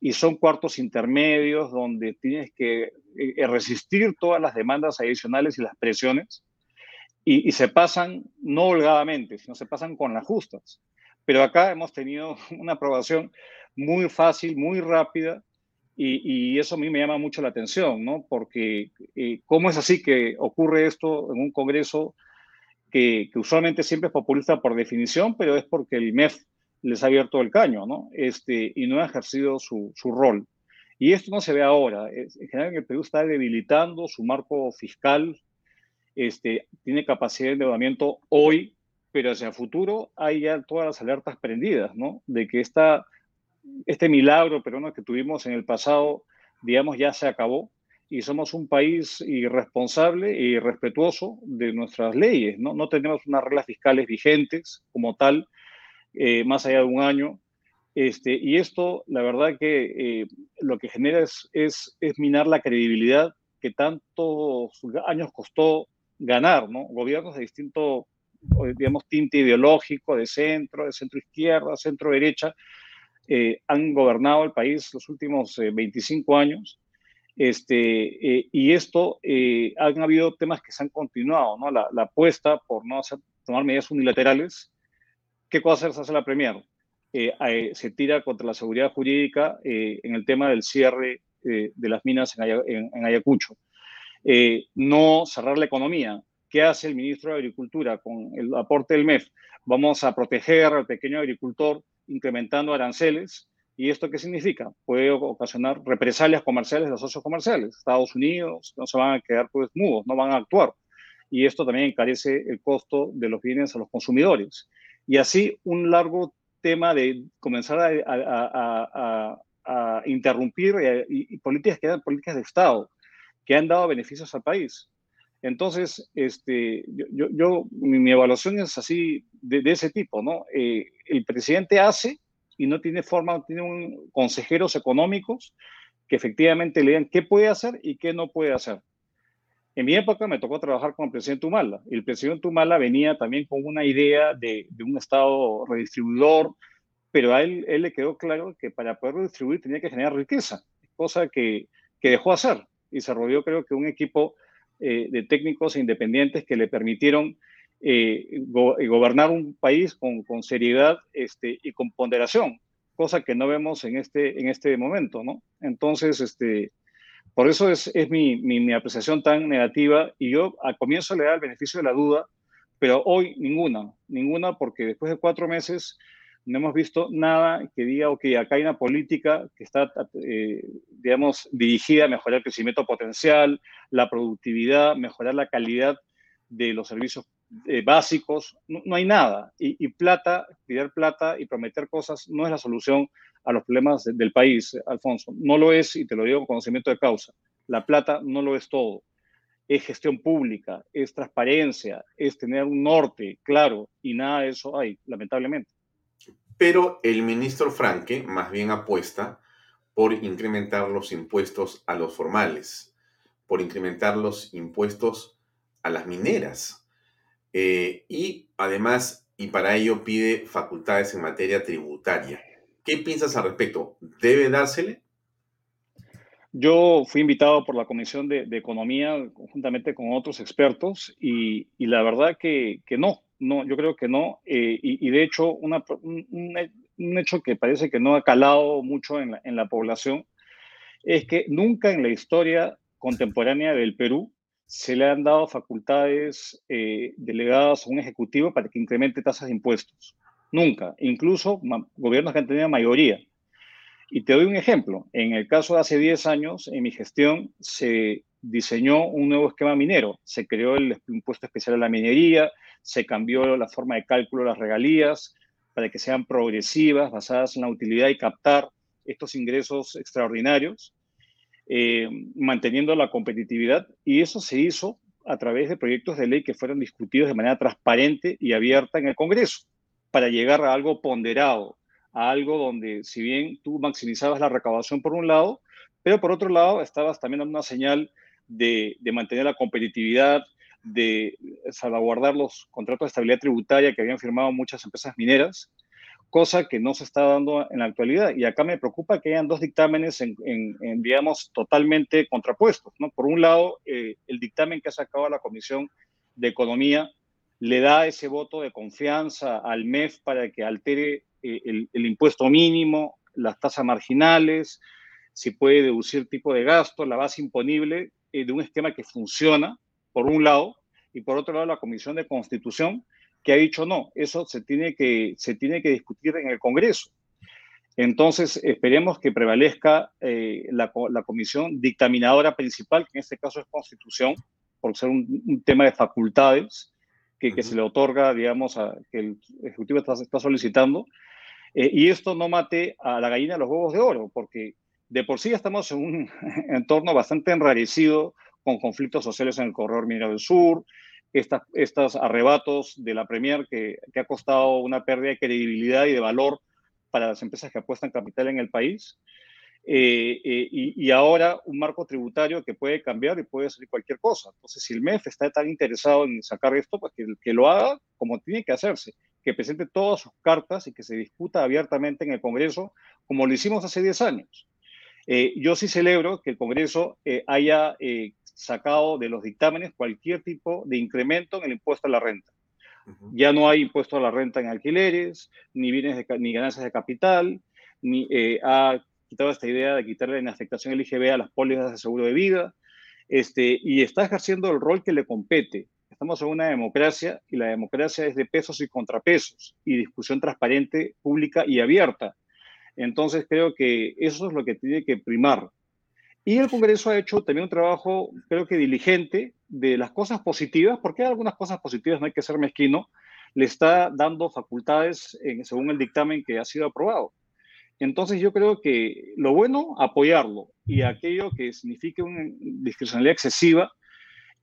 Y son cuartos intermedios donde tienes que eh, resistir todas las demandas adicionales y las presiones y se pasan no holgadamente, sino se pasan con las justas. Pero acá hemos tenido una aprobación muy fácil, muy rápida, y, eso a mí me llama mucho la atención, ¿no? Porque eh, ¿cómo es así que ocurre esto en un Congreso que, usualmente siempre es populista por definición, pero es porque el MEF les ha abierto el caño, ¿no? Este, y no ha ejercido su, su rol. Y esto no se ve ahora. En general, el Perú está debilitando su marco fiscal, este, tiene capacidad de endeudamiento hoy, pero hacia futuro hay ya todas las alertas prendidas, ¿no? De que esta este milagro peruano que tuvimos en el pasado, digamos, ya se acabó y somos un país irresponsable y respetuoso de nuestras leyes, ¿no? No tenemos unas reglas fiscales vigentes como tal, eh, más allá de un año. Este, y esto, la verdad que eh, lo que genera es, es, es, minar la credibilidad que tantos años costó ganar, ¿no? Gobiernos de distinto digamos, tinte ideológico, de centro, de centro izquierda, centro derecha, eh, han gobernado el país los últimos 25 años. Este, y esto, han habido temas que se han continuado, ¿no? La, apuesta por no hacer, tomar medidas unilaterales. ¿Qué cosa se hace la Premier? se tira contra la seguridad jurídica en el tema del cierre de las minas en, Ayacucho. no cerrar la economía, ¿Qué hace el ministro de Agricultura con el aporte del MEF? Vamos a proteger al pequeño agricultor incrementando aranceles. ¿Y esto qué significa? Puede ocasionar represalias comerciales de los socios comerciales. Estados Unidos no se van a quedar pues mudos, no van a actuar. Y esto también encarece el costo de los bienes a los consumidores. Y así un largo tema de comenzar a, interrumpir y, políticas que eran políticas de Estado, que han dado beneficios al país. Entonces, este, yo, yo mi, evaluación es así, de, ese tipo, ¿no? Eh, el presidente hace y no tiene forma, tiene un, consejeros económicos que efectivamente le digan qué puede hacer y qué no puede hacer. En mi época me tocó trabajar con el presidente Humala. El presidente Humala venía también con una idea de, de un Estado redistribuidor, pero a él, él, le quedó claro que para poder redistribuir tenía que generar riqueza, cosa que, que dejó hacer. Y se rodeó, creo que, un equipo eh, de técnicos independientes que le permitieron eh, eh, gobernar un país con, seriedad este, y con ponderación, cosa que no vemos en este, en este momento, ¿no? Entonces, este, por eso es, es mi, mi, apreciación tan negativa y yo al comienzo le da el beneficio de la duda, pero hoy ninguna, ninguna porque después de cuatro meses no hemos visto nada que diga, ok, acá hay una política que está, eh, digamos, dirigida a mejorar el crecimiento potencial, la productividad, mejorar la calidad de los servicios eh, básicos. No, hay nada. Y, plata, pedir plata y prometer cosas no es la solución a los problemas del país, Alfonso. No lo es, y te lo digo con conocimiento de causa. La plata no lo es todo. Es gestión pública, es transparencia, es tener un norte claro, y nada de eso hay, lamentablemente. Pero el ministro Franke más bien apuesta por incrementar los impuestos a los formales, por incrementar los impuestos a las mineras. Eh, y además, y para ello pide facultades en materia tributaria. ¿Qué piensas al respecto? ¿Debe dársele? Yo fui invitado por la Comisión de, Economía conjuntamente con otros expertos y, la verdad que no, no, yo creo que no. Eh, y, de hecho, un, hecho que parece que no ha calado mucho en la, población es que nunca en la historia contemporánea del Perú se le han dado facultades eh, delegadas a un ejecutivo para que incremente tasas de impuestos. Nunca. Incluso gobiernos que han tenido mayoría. Y te doy un ejemplo. En el caso de hace 10 años, en mi gestión, se diseñó un nuevo esquema minero. Se creó el impuesto especial a la minería, se cambió la forma de cálculo de las regalías para que sean progresivas, basadas en la utilidad y captar estos ingresos extraordinarios, eh, manteniendo la competitividad. Y eso se hizo a través de proyectos de ley que fueron discutidos de manera transparente y abierta en el Congreso, para llegar a algo ponderado, a algo donde si bien tú maximizabas la recaudación por un lado, pero por otro lado estabas también dando una señal de, mantener la competitividad, de salvaguardar los contratos de estabilidad tributaria que habían firmado muchas empresas mineras, cosa que no se está dando en la actualidad. Y acá me preocupa que hayan dos dictámenes, en, digamos, totalmente contrapuestos. ¿no? Por un lado, eh, el dictamen que ha sacado la Comisión de Economía le da ese voto de confianza al MEF para que altere eh, el, impuesto mínimo, las tasas marginales, si puede deducir tipo de gasto, la base imponible de un esquema que funciona, por un lado, y por otro lado la Comisión de Constitución, que ha dicho no, eso se tiene que, se tiene que discutir en el Congreso. Entonces, esperemos que prevalezca eh, la, la, comisión dictaminadora principal, que en este caso es Constitución, por ser un, tema de facultades que, que, se le otorga, digamos, a, que el Ejecutivo está, está solicitando. Eh, y esto no mate a la gallina de los huevos de oro, porque de por sí estamos en un entorno bastante enrarecido con conflictos sociales en el corredor minero del sur, estos arrebatos de la Premier que, ha costado una pérdida de credibilidad y de valor para las empresas que apuestan capital en el país. eh, eh, y, ahora un marco tributario que puede cambiar y puede salir cualquier cosa. Entonces, si el MEF está tan interesado en sacar esto, pues que, que lo haga como tiene que hacerse, que presente todas sus cartas y que se discuta abiertamente en el Congreso, como lo hicimos hace 10 años. Eh, yo sí celebro que el Congreso haya sacado de los dictámenes cualquier tipo de incremento en el impuesto a la renta. Ya no hay impuesto a la renta en alquileres, ni bienes ni ganancias de capital, ni ha quitado esta idea de quitarle la afectación el IGB a las pólizas de seguro de vida, este, y está ejerciendo el rol que le compete. Estamos en una democracia y la democracia es de pesos y contrapesos y discusión transparente, pública y abierta. Entonces creo que eso es lo que tiene que primar. Y el Congreso ha hecho también un trabajo, creo que diligente, de las cosas positivas, porque hay algunas cosas positivas, no hay que ser mezquino, le está dando facultades según el dictamen que ha sido aprobado. Entonces yo creo que lo bueno, apoyarlo y aquello que signifique una discrecionalidad excesiva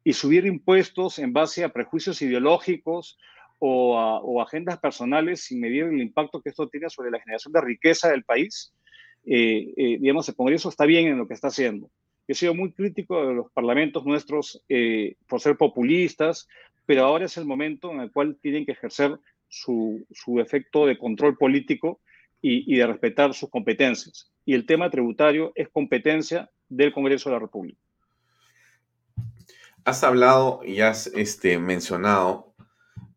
y subir impuestos en base a prejuicios ideológicos o, agendas personales sin medir el impacto que esto tiene sobre la generación de riqueza del país, eh, eh, digamos, el Congreso está bien en lo que está haciendo. He sido muy crítico de los parlamentos nuestros eh, por ser populistas, pero ahora es el momento en el cual tienen que ejercer su, su efecto de control político y, de respetar sus competencias. Y el tema tributario es competencia del Congreso de la República. Has hablado y has este, mencionado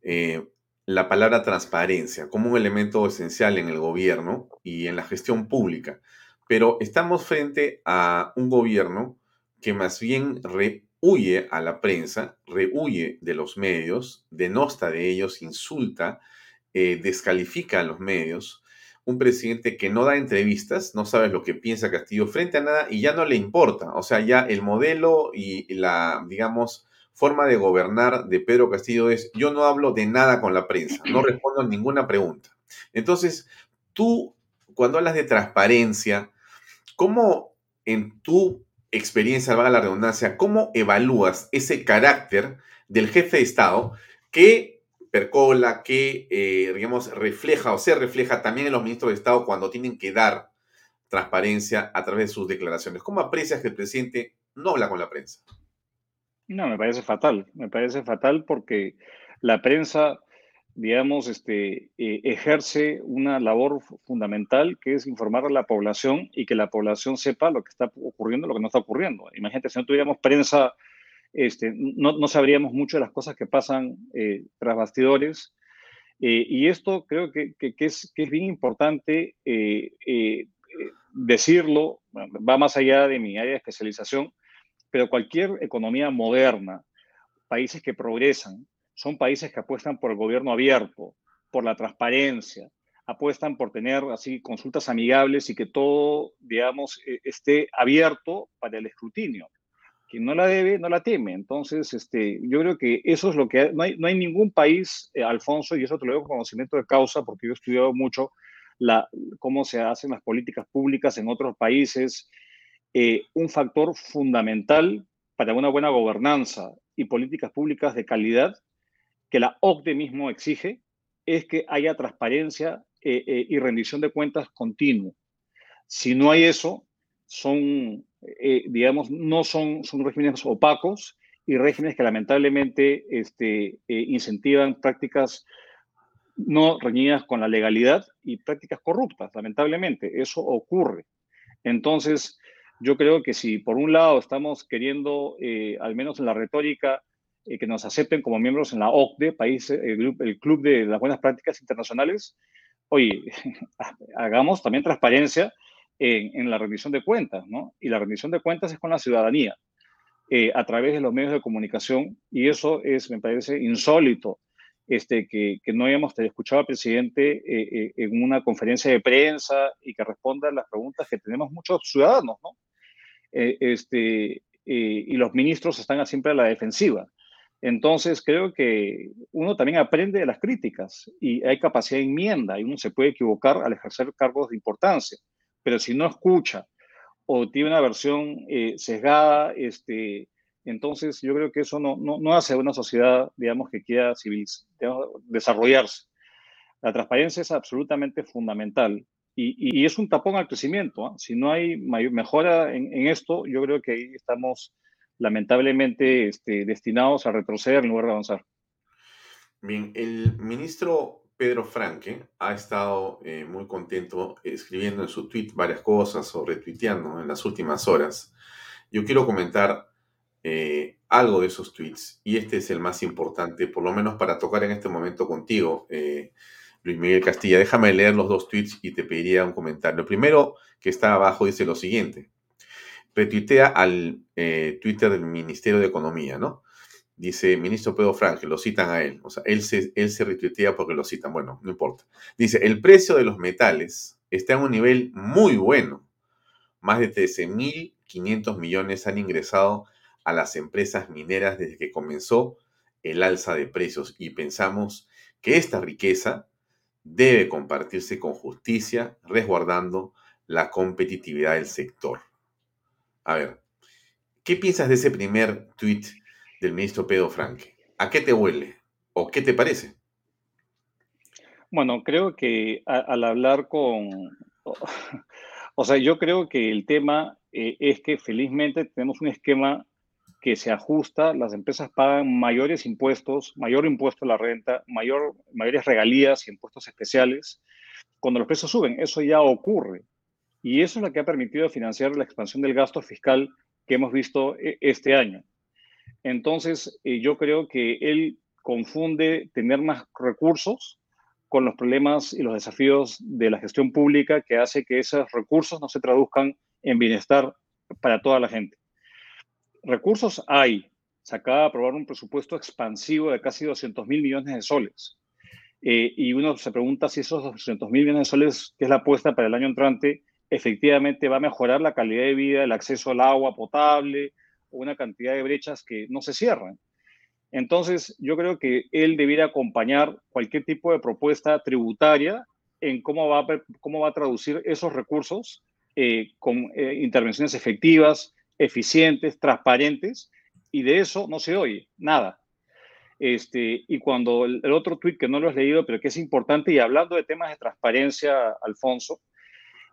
eh, la palabra transparencia como un elemento esencial en el gobierno y en la gestión pública, pero estamos frente a un gobierno que más bien rehuye a la prensa, rehuye de los medios, denosta de ellos, insulta, eh, descalifica a los medios, un presidente que no da entrevistas, no sabes lo que piensa Castillo frente a nada y ya no le importa. O sea, ya el modelo y la, digamos, forma de gobernar de Pedro Castillo es yo no hablo de nada con la prensa, no respondo a ninguna pregunta. Entonces, tú, cuando hablas de transparencia, ¿cómo en tu experiencia, valga la redundancia, cómo evalúas ese carácter del jefe de Estado que percola, que, eh, digamos, refleja o se refleja también en los ministros de Estado cuando tienen que dar transparencia a través de sus declaraciones. ¿Cómo aprecias que el presidente no habla con la prensa? No, me parece fatal. Me parece fatal porque la prensa, digamos, este, eh, ejerce una labor fundamental que es informar a la población y que la población sepa lo que está ocurriendo, lo que no está ocurriendo. Imagínate, si no tuviéramos prensa este, no, sabríamos mucho de las cosas que pasan eh, tras bastidores. Eh, y esto creo que, es, que es bien importante eh, decirlo, va más allá de mi área de especialización, pero cualquier economía moderna, países que progresan, son países que apuestan por el gobierno abierto, por la transparencia, apuestan por tener así consultas amigables y que todo, digamos, esté abierto para el escrutinio quien no la debe, no la teme. Entonces, este, yo creo que eso es lo que... No hay, no hay ningún país, eh, Alfonso, y eso te lo digo con conocimiento de causa, porque yo he estudiado mucho la, cómo se hacen las políticas públicas en otros países. Eh, un factor fundamental para una buena gobernanza y políticas públicas de calidad que la OCDE mismo exige es que haya transparencia eh, y rendición de cuentas continuo. Si no hay eso, son eh, digamos, no son, son regímenes opacos y regímenes que lamentablemente este, eh, incentivan prácticas no reñidas con la legalidad y prácticas corruptas, lamentablemente. Eso ocurre. Entonces, yo creo que si por un lado estamos queriendo, eh, al menos en la retórica, que nos acepten como miembros en la OCDE, país, el, el, Club de las Buenas Prácticas Internacionales, oye, hagamos también transparencia en, la rendición de cuentas, ¿no? Y la rendición de cuentas es con la ciudadanía, eh, a través de los medios de comunicación, y eso es, me parece, insólito, este, que, no hayamos escuchado al presidente eh, eh, en una conferencia de prensa y que responda a las preguntas que tenemos muchos ciudadanos, ¿no? Este, y los ministros están siempre a la defensiva. Entonces, creo que uno también aprende de las críticas y hay capacidad de enmienda y uno se puede equivocar al ejercer cargos de importancia pero si no escucha o tiene una versión eh, sesgada, este, entonces yo creo que eso no, no, no hace una sociedad, digamos, que quiera civil, desarrollarse. La transparencia es absolutamente fundamental y, es un tapón al crecimiento. ¿ah? Si no hay mejora en, esto, yo creo que ahí estamos lamentablemente este, destinados a retroceder en lugar de avanzar. Bien, el ministro Pedro Franque ha estado eh, muy contento escribiendo en su tweet varias cosas o retuiteando en las últimas horas. Yo quiero comentar eh, algo de esos tweets y este es el más importante, por lo menos para tocar en este momento contigo, eh, Luis Miguel Castilla. Déjame leer los dos tweets y te pediría un comentario. El primero que está abajo dice lo siguiente. Retuitea al Twitter del Ministerio de Economía, ¿no? Dice, ministro Pedro Franque, lo citan a él. O sea, él se, él se retuitea porque lo citan. Bueno, no importa. Dice, el precio de los metales está en un nivel muy bueno. Más de 13.500 millones han ingresado a las empresas mineras desde que comenzó el alza de precios y pensamos que esta riqueza debe compartirse con justicia, resguardando la competitividad del sector. A ver, ¿qué piensas de ese primer tuit del ministro Pedro Franque. ¿A qué te huele o qué te parece? Bueno, creo que al hablar con... O sea, yo creo que el tema eh, es que felizmente tenemos un esquema que se ajusta, las empresas pagan mayores impuestos, mayor impuesto a la renta, mayor, mayores regalías y impuestos especiales cuando los precios suben. Eso ya ocurre. Y eso es lo que ha permitido financiar la expansión del gasto fiscal que hemos visto eh, este año. Entonces, eh, yo creo que él confunde tener más recursos con los problemas y los desafíos de la gestión pública que hace que esos recursos no se traduzcan en bienestar para toda la gente. Recursos hay. Se acaba de aprobar un presupuesto expansivo de casi 200 mil millones de soles. Eh, y uno se pregunta si esos 200 mil millones de soles, que es la apuesta para el año entrante, efectivamente va a mejorar la calidad de vida, el acceso al agua potable, una cantidad de brechas que no se cierran. Entonces, yo creo que él debiera acompañar cualquier tipo de propuesta tributaria en cómo va a, cómo va a traducir esos recursos eh, con eh, intervenciones efectivas, eficientes, transparentes, y de eso no se oye nada. Este, y cuando el, el otro tuit que no lo has leído, pero que es importante, y hablando de temas de transparencia, Alfonso,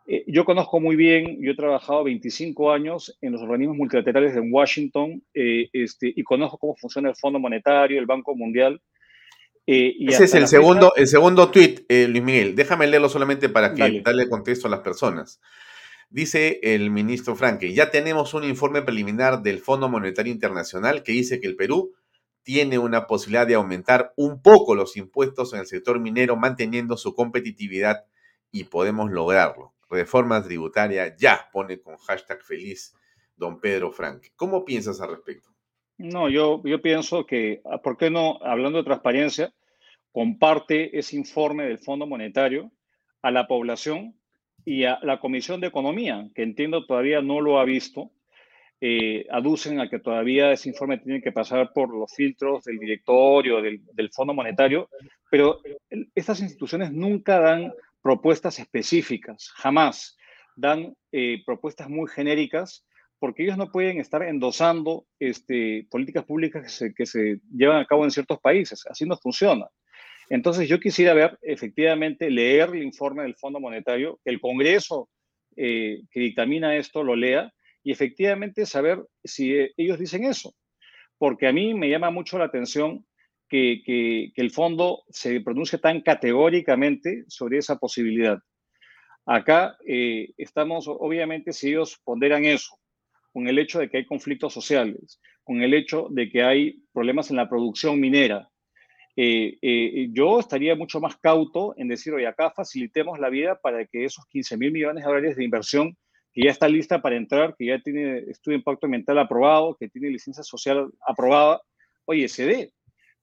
eh, yo conozco muy bien, yo he trabajado 25 años en los organismos multilaterales en Washington eh, este, y conozco cómo funciona el Fondo Monetario, el Banco Mundial. Eh, Ese es el segundo, el segundo tweet, Luis Miguel. Déjame leerlo solamente para que darle contexto a las personas. Dice el ministro Franke, ya tenemos un informe preliminar del Fondo Monetario Internacional que dice que el Perú tiene una posibilidad de aumentar un poco los impuestos en el sector minero manteniendo su competitividad y podemos lograrlo reforma tributaria ya, pone con hashtag feliz don Pedro Frank. ¿Cómo piensas al respecto? No, yo, yo pienso que, ah, ¿por qué no, hablando de transparencia, comparte ese informe del Fondo Monetario a la población y a la Comisión de Economía, que entiendo todavía no lo ha visto, eh, aducen a que todavía ese informe tiene que pasar por los filtros del directorio, del, Fondo Monetario, pero estas instituciones nunca dan propuestas específicas, jamás dan eh, propuestas muy genéricas porque ellos no pueden estar endosando este, políticas públicas que se, llevan a cabo en ciertos países. Así no funciona. Entonces yo quisiera ver, efectivamente, leer el informe del Fondo Monetario, que el Congreso eh, que dictamina esto lo lea y efectivamente saber si eh, ellos dicen eso. Porque a mí me llama mucho la atención que, el fondo se pronuncie tan categóricamente sobre esa posibilidad. Acá eh, estamos, obviamente, si ellos ponderan eso, con el hecho de que hay conflictos sociales, con el hecho de que hay problemas en la producción minera, eh, eh, yo estaría mucho más cauto en decir, oye, acá facilitemos la vida para que esos 15 mil millones de dólares de inversión que ya está lista para entrar, que ya tiene estudio de impacto ambiental aprobado, que tiene licencia social aprobada, oye, se dé.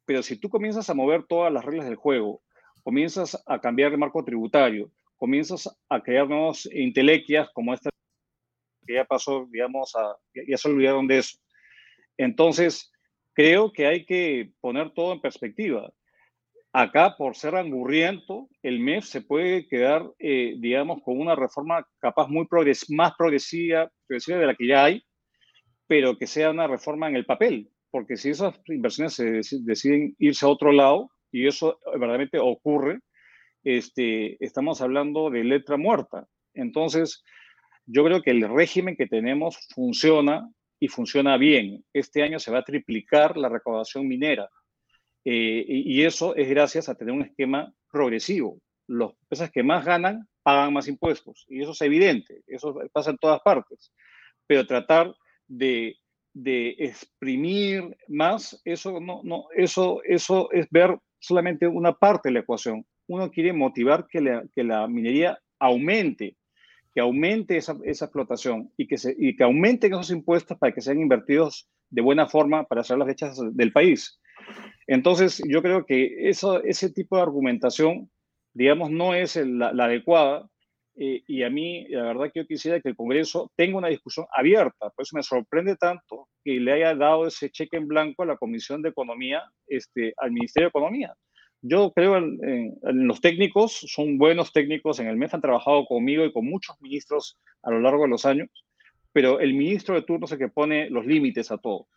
Pero si tú comienzas a mover todas las reglas del juego, comienzas a cambiar el marco tributario, comienzas a crear nuevas intelequias como esta que ya pasó, digamos, a, ya se olvidaron de eso. Entonces, creo que hay que poner todo en perspectiva. Acá, por ser angurriento, el MEF se puede quedar, eh, digamos, con una reforma capaz muy más progresiva, progresiva de la que ya hay, pero que sea una reforma en el papel, porque si esas inversiones se deciden irse a otro lado, y eso verdaderamente ocurre, este, estamos hablando de letra muerta. Entonces, yo creo que el régimen que tenemos funciona y funciona bien. Este año se va a triplicar la recaudación minera. Eh, y, eso es gracias a tener un esquema progresivo. Las empresas que más ganan pagan más impuestos. Y eso es evidente, eso pasa en todas partes. Pero tratar de, de exprimir más, eso, no, no, eso, eso es ver solamente una parte de la ecuación. Uno quiere motivar que la, que la minería aumente, que aumente esa, esa explotación y que, se, y que aumenten esos impuestos para que sean invertidos de buena forma para hacer las fechas del país. Entonces, yo creo que eso, ese tipo de argumentación, digamos, no es la, adecuada. Eh, y a mí, la verdad que yo quisiera que el Congreso tenga una discusión abierta. Por eso me sorprende tanto que le haya dado ese cheque en blanco a la Comisión de Economía, este, al Ministerio de Economía. Yo creo en, los técnicos, son buenos técnicos, en el MEF han trabajado conmigo y con muchos ministros a lo largo de los años, pero el ministro de turno es el que pone los límites a todo.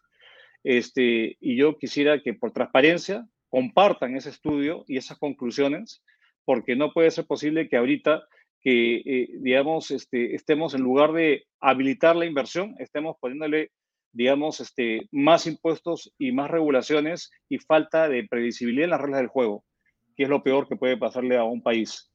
Este, y yo quisiera que por transparencia compartan ese estudio y esas conclusiones, porque no puede ser posible que ahorita que, eh, digamos, este, estemos en lugar de habilitar la inversión, estemos poniéndole, digamos, este, más impuestos y más regulaciones y falta de previsibilidad en las reglas del juego, que es lo peor que puede pasarle a un país.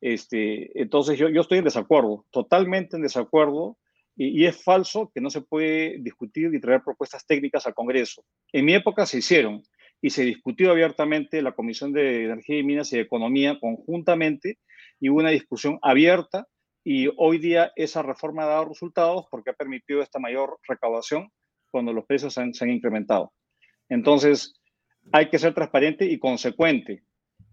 Este, entonces yo, yo estoy en desacuerdo, totalmente en desacuerdo y, es falso que no se puede discutir y traer propuestas técnicas al Congreso. En mi época se hicieron y se discutió abiertamente la Comisión de Energía y Minas y Economía conjuntamente y hubo una discusión abierta y hoy día esa reforma ha dado resultados porque ha permitido esta mayor recaudación cuando los precios se han incrementado. Entonces, hay que ser transparente y consecuente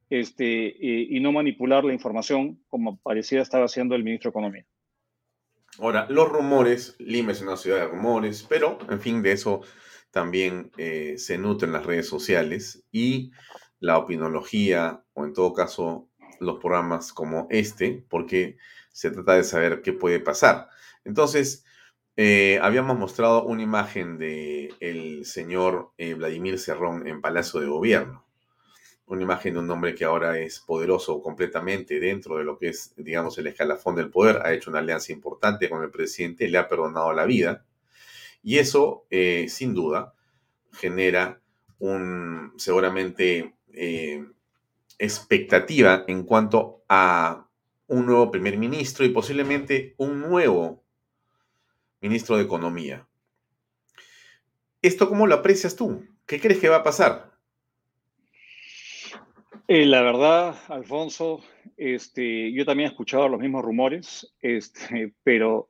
este, y, no manipular la información como parecía estar haciendo el ministro de Economía. Ahora, los rumores, Lima es una ciudad de rumores, pero en fin, de eso también eh, se nutren las redes sociales y la opinología, o en todo caso los programas como este, porque se trata de saber qué puede pasar. Entonces, eh, habíamos mostrado una imagen de el señor eh, Vladimir Cerrón en Palacio de Gobierno una imagen de un hombre que ahora es poderoso completamente dentro de lo que es, digamos, el escalafón del poder, ha hecho una alianza importante con el presidente, le ha perdonado la vida. Y eso, eh, sin duda, genera un, seguramente, expectativa en cuanto a un nuevo primer ministro y posiblemente un nuevo ministro de Economía. ¿Esto cómo lo aprecias tú? ¿Qué crees que va a pasar? Eh, la verdad, Alfonso, este, yo también he escuchado los mismos rumores, este, pero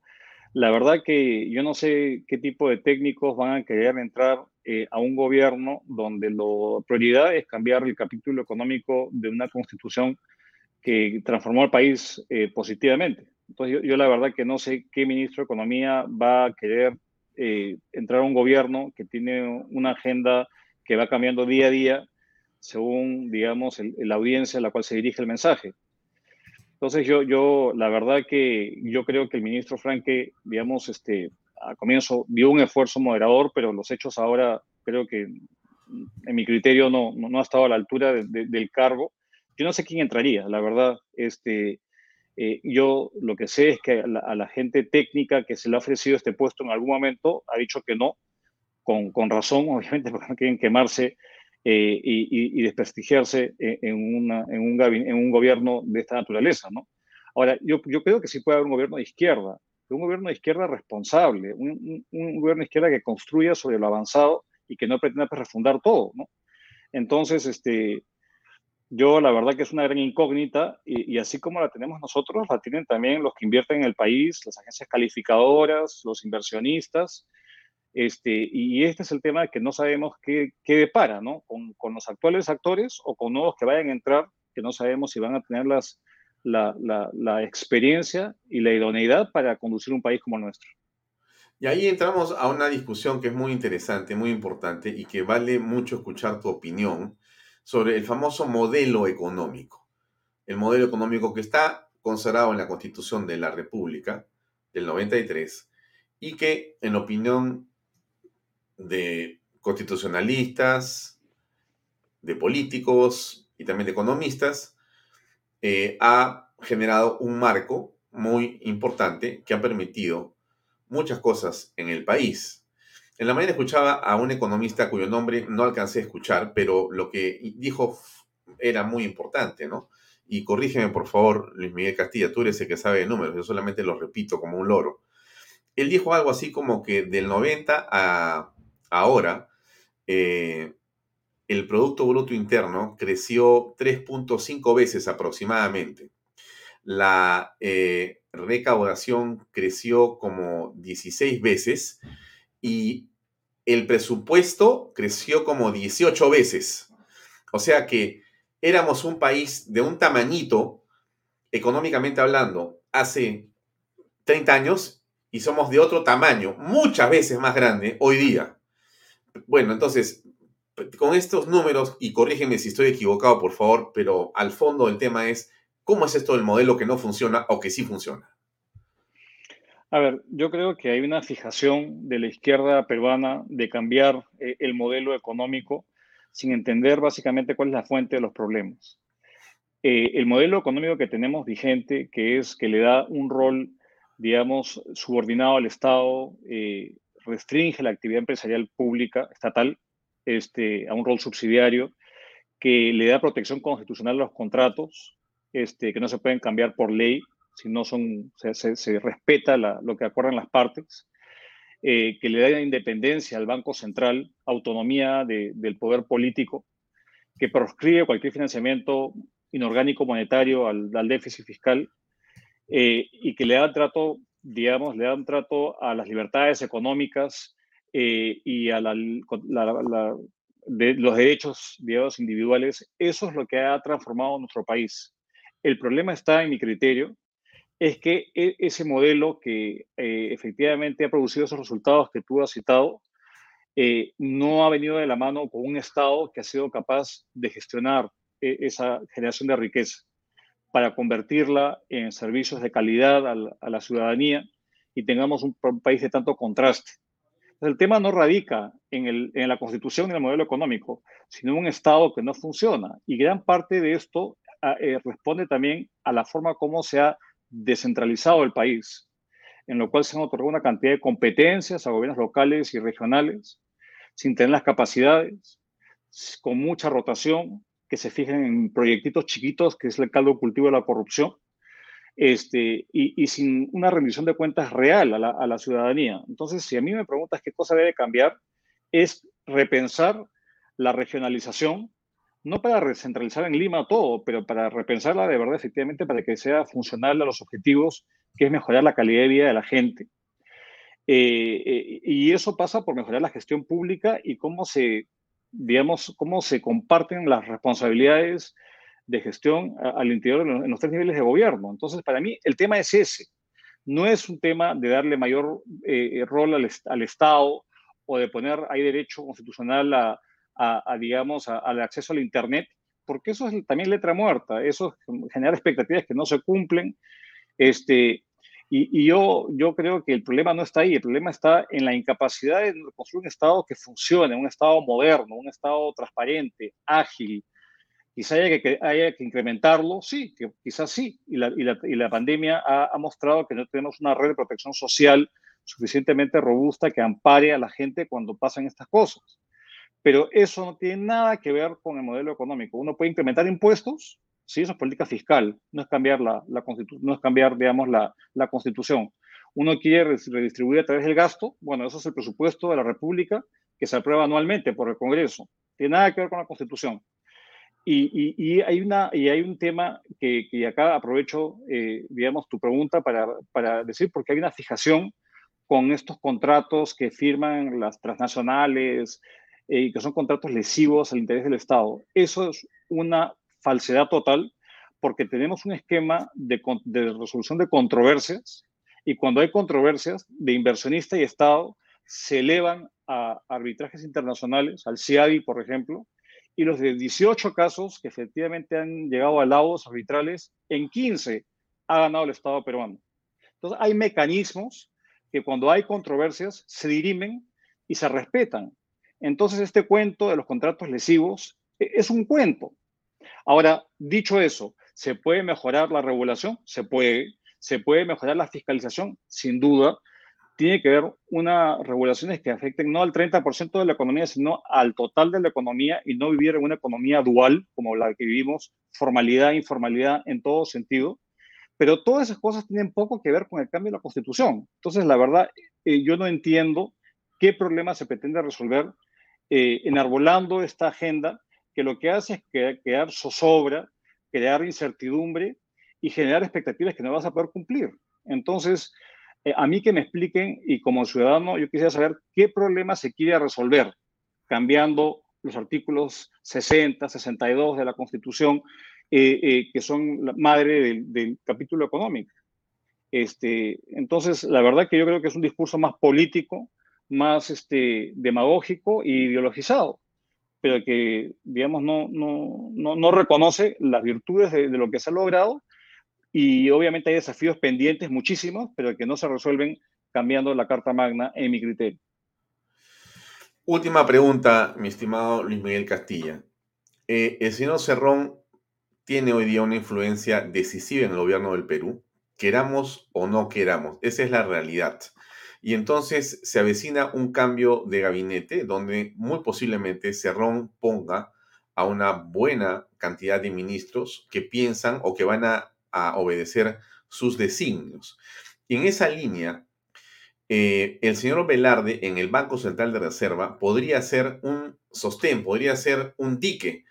la verdad que yo no sé qué tipo de técnicos van a querer entrar eh, a un gobierno donde la prioridad es cambiar el capítulo económico de una constitución que transformó al país eh, positivamente. Entonces, yo, yo, la verdad que no sé qué ministro de Economía va a querer entrar a un gobierno que tiene una agenda que va cambiando día a día según, digamos, la audiencia a la cual se dirige el mensaje. Entonces, yo, yo, la verdad que yo creo que el ministro Franque, digamos, este, a comienzo dio un esfuerzo moderador, pero los hechos ahora creo que, en mi criterio, no, no, ha estado a la altura del cargo. Yo no sé quién entraría, la verdad. Este, eh, yo lo que sé es que a la, gente técnica que se le ha ofrecido este puesto en algún momento ha dicho que no, con, con razón, obviamente, porque no quieren quemarse eh, y, desprestigiarse en, una, en, un en, un gobierno de esta naturaleza, ¿no? Ahora, yo, yo, creo que sí puede haber un gobierno de izquierda, un gobierno de izquierda responsable, un, un, gobierno de izquierda que construya sobre lo avanzado y que no pretenda pues, refundar todo, ¿no? Entonces, este, yo la verdad que es una gran incógnita y, y, así como la tenemos nosotros, la tienen también los que invierten en el país, las agencias calificadoras, los inversionistas, este, y este es el tema que no sabemos qué, qué depara, ¿no? Con, con, los actuales actores o con nuevos que vayan a entrar, que no sabemos si van a tener las, la, la, la experiencia y la idoneidad para conducir un país como el nuestro. Y ahí entramos a una discusión que es muy interesante, muy importante y que vale mucho escuchar tu opinión sobre el famoso modelo económico. El modelo económico que está consagrado en la Constitución de la República del 93 y que, en opinión de constitucionalistas, de políticos y también de economistas, eh, ha generado un marco muy importante que ha permitido muchas cosas en el país. En la mañana escuchaba a un economista cuyo nombre no alcancé a escuchar, pero lo que dijo era muy importante, ¿no? Y corrígeme, por favor, Luis Miguel Castilla, tú eres el que sabe de números, yo solamente los repito como un loro. Él dijo algo así como que del 90 a ahora, eh, el Producto Bruto Interno creció 3.5 veces aproximadamente. La eh, recaudación creció como 16 veces y el presupuesto creció como 18 veces. O sea que éramos un país de un tamañito, económicamente hablando, hace 30 años y somos de otro tamaño, muchas veces más grande hoy día. Bueno, entonces, con estos números, y corrígeme si estoy equivocado, por favor, pero al fondo el tema es, ¿cómo es esto del modelo que no funciona o que sí funciona? A ver, yo creo que hay una fijación de la izquierda peruana de cambiar eh, el modelo económico sin entender básicamente cuál es la fuente de los problemas. Eh, el modelo económico que tenemos vigente, que es que le da un rol, digamos, subordinado al Estado, eh, restringe la actividad empresarial pública, estatal, este, a un rol subsidiario, que le da protección constitucional a los contratos, este, que no se pueden cambiar por ley, si no son, se, respeta lo que acuerdan las partes, eh, que le da independencia al Banco Central, autonomía del poder político, que proscribe cualquier financiamiento inorgánico monetario al, déficit fiscal eh, y que le da trato, digamos, le da un trato a las libertades económicas eh, y a de los derechos, digamos, individuales. Eso es lo que ha transformado nuestro país. El problema está, en mi criterio, es que e, ese modelo que eh, efectivamente ha producido esos resultados que tú has citado, eh, no ha venido de la mano con un Estado que ha sido capaz de gestionar eh, esa generación de riqueza para convertirla en servicios de calidad a la, ciudadanía y tengamos un, país de tanto contraste. el tema no radica en, en la constitución y en el modelo económico, sino en un Estado que no funciona. Y gran parte de esto ah, responde también a la forma como se ha descentralizado el país, en lo cual se han otorgado una cantidad de competencias a gobiernos locales y regionales, sin tener las capacidades, con mucha rotación, que se fijen en proyectitos chiquitos, que es el caldo cultivo de la corrupción, este, y, sin una rendición de cuentas real a la, a la ciudadanía. Entonces, si a mí me preguntas qué cosa debe cambiar, es repensar la regionalización no para recentralizar en Lima todo, pero para repensarla de verdad, efectivamente, para que sea funcional a los objetivos, que es mejorar la calidad de vida de la gente. Eh, eh, y eso pasa por mejorar la gestión pública y cómo se, digamos, cómo se comparten las responsabilidades de gestión al interior en los tres niveles de gobierno. Entonces, para mí, el tema es ese. No es un tema de darle mayor eh, rol al, al Estado o de poner, hay derecho constitucional a, a, digamos, al acceso al Internet, porque eso es también letra muerta, eso genera expectativas que no se cumplen. Este, y, yo, yo creo que el problema no está ahí, el problema está en la incapacidad de construir un Estado que funcione, un Estado moderno, un Estado transparente, ágil. Quizá haya que, haya que incrementarlo, sí, que quizás sí. Y la, y la, y la pandemia ha, ha, mostrado que no tenemos una red de protección social suficientemente robusta que ampare a la gente cuando pasan estas cosas. Pero eso no tiene nada que ver con el modelo económico. Uno puede incrementar impuestos, sí, eso es política fiscal, no es cambiar la, la no es cambiar, digamos, la, la constitución. Uno quiere redistribuir a través del gasto, bueno, eso es el presupuesto de la República que se aprueba anualmente por el Congreso. Tiene nada que ver con la Constitución. Y, y, hay, una, y hay un tema que, que acá aprovecho, eh, digamos, tu pregunta para, para decir, porque hay una fijación con estos contratos que firman las transnacionales, y eh, que son contratos lesivos al interés del Estado. Eso es una falsedad total porque tenemos un esquema de, de resolución de controversias y cuando hay controversias de inversionista y Estado se elevan a arbitrajes internacionales, al CIADI, por ejemplo, y los de 18 casos que efectivamente han llegado a laudos arbitrales, en 15 ha ganado el Estado peruano. Entonces, hay mecanismos que cuando hay controversias se dirimen y se respetan. Entonces, este cuento de los contratos lesivos e, es un cuento. Ahora, dicho eso, ¿Se puede mejorar la regulación? Se puede. ¿Se puede mejorar la fiscalización? Sin duda. Tiene que haber unas regulaciones que afecten no al 30% de la economía, sino al total de la economía y no vivir en una economía dual como la que vivimos, formalidad, informalidad en todo sentido. Pero todas esas cosas tienen poco que ver con el cambio de la Constitución. Entonces, la verdad, eh, yo no entiendo qué problema se pretende resolver eh, enarbolando esta agenda que lo que hace es crear, zozobra, crear incertidumbre y generar expectativas que no vas a poder cumplir. Entonces, eh, a mí que me expliquen y como ciudadano yo quisiera saber qué problema se quiere resolver cambiando los artículos 60, 62 de la Constitución, eh, que son la madre del, del, capítulo económico. Este, entonces, la verdad que yo creo que es un discurso más político, más este, demagógico y ideologizado pero que, digamos, no, no, no, no reconoce las virtudes de, de, lo que se ha logrado y obviamente hay desafíos pendientes, muchísimos, pero que no se resuelven cambiando la Carta Magna en mi criterio. Última pregunta, mi estimado Luis Miguel Castilla. Eh, el señor Cerrón tiene hoy día una influencia decisiva en el gobierno del Perú, queramos o no queramos, esa es la realidad. Y entonces se avecina un cambio de gabinete donde muy posiblemente Cerrón ponga a una buena cantidad de ministros que piensan o que van a, obedecer sus designios. Y en esa línea, eh, el señor Velarde en el Banco Central de Reserva podría ser un sostén, podría ser un dique,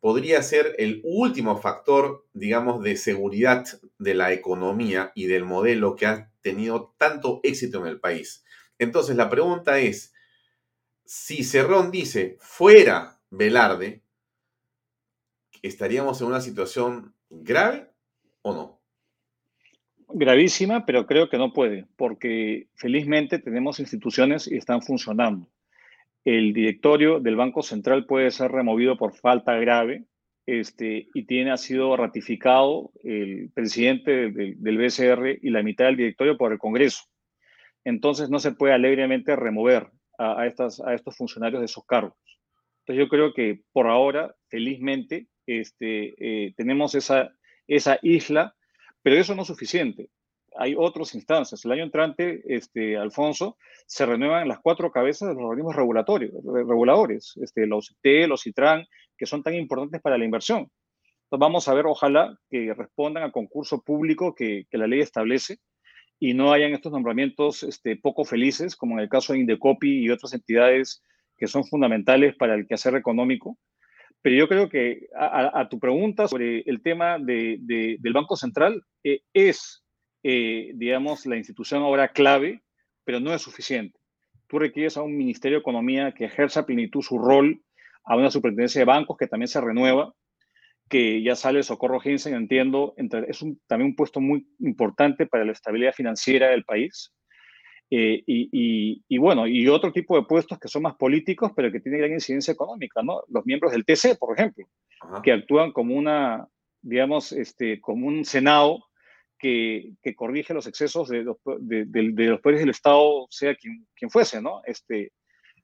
podría ser el último factor, digamos, de seguridad de la economía y del modelo que ha tenido tanto éxito en el país. Entonces, la pregunta es, si Cerrón dice fuera Velarde, ¿estaríamos en una situación grave o no? Gravísima, pero creo que no puede, porque felizmente tenemos instituciones y están funcionando. El directorio del Banco Central puede ser removido por falta grave este, y tiene, ha sido ratificado el presidente del, del BCR y la mitad del directorio por el Congreso. Entonces no se puede alegremente remover a, estos funcionarios de esos cargos. Entonces yo creo que por ahora, felizmente, este, eh, tenemos esa isla, pero eso no es suficiente. Hay otras instancias. El año entrante, este, Alfonso, se renuevan las cuatro cabezas de los organismos regulatorios, reguladores, este, los IT, los CITRAN, que son tan importantes para la inversión. Entonces vamos a ver, ojalá, que respondan al concurso público que, que la ley establece y no hayan estos nombramientos este, poco felices, como en el caso de Indecopi y otras entidades que son fundamentales para el quehacer económico. Pero yo creo que a, a tu pregunta sobre el tema de, de, del Banco Central, eh, es, eh, digamos, la institución ahora clave, pero no es suficiente. Tú requieres a un Ministerio de Economía que ejerza a plenitud su rol, a una superintendencia de bancos que también se renueva, que ya sale Socorro Jensen, entiendo, es un, también un puesto muy importante para la estabilidad financiera del país. Eh, y, y, y, bueno, y otro tipo de puestos que son más políticos, pero que tienen gran incidencia económica, ¿no? Los miembros del TC, por ejemplo, Ajá. que actúan como una, digamos, este, como un Senado que, que corrige los excesos de los, de, de, de los poderes del Estado, sea quien, quien fuese, ¿no? Este,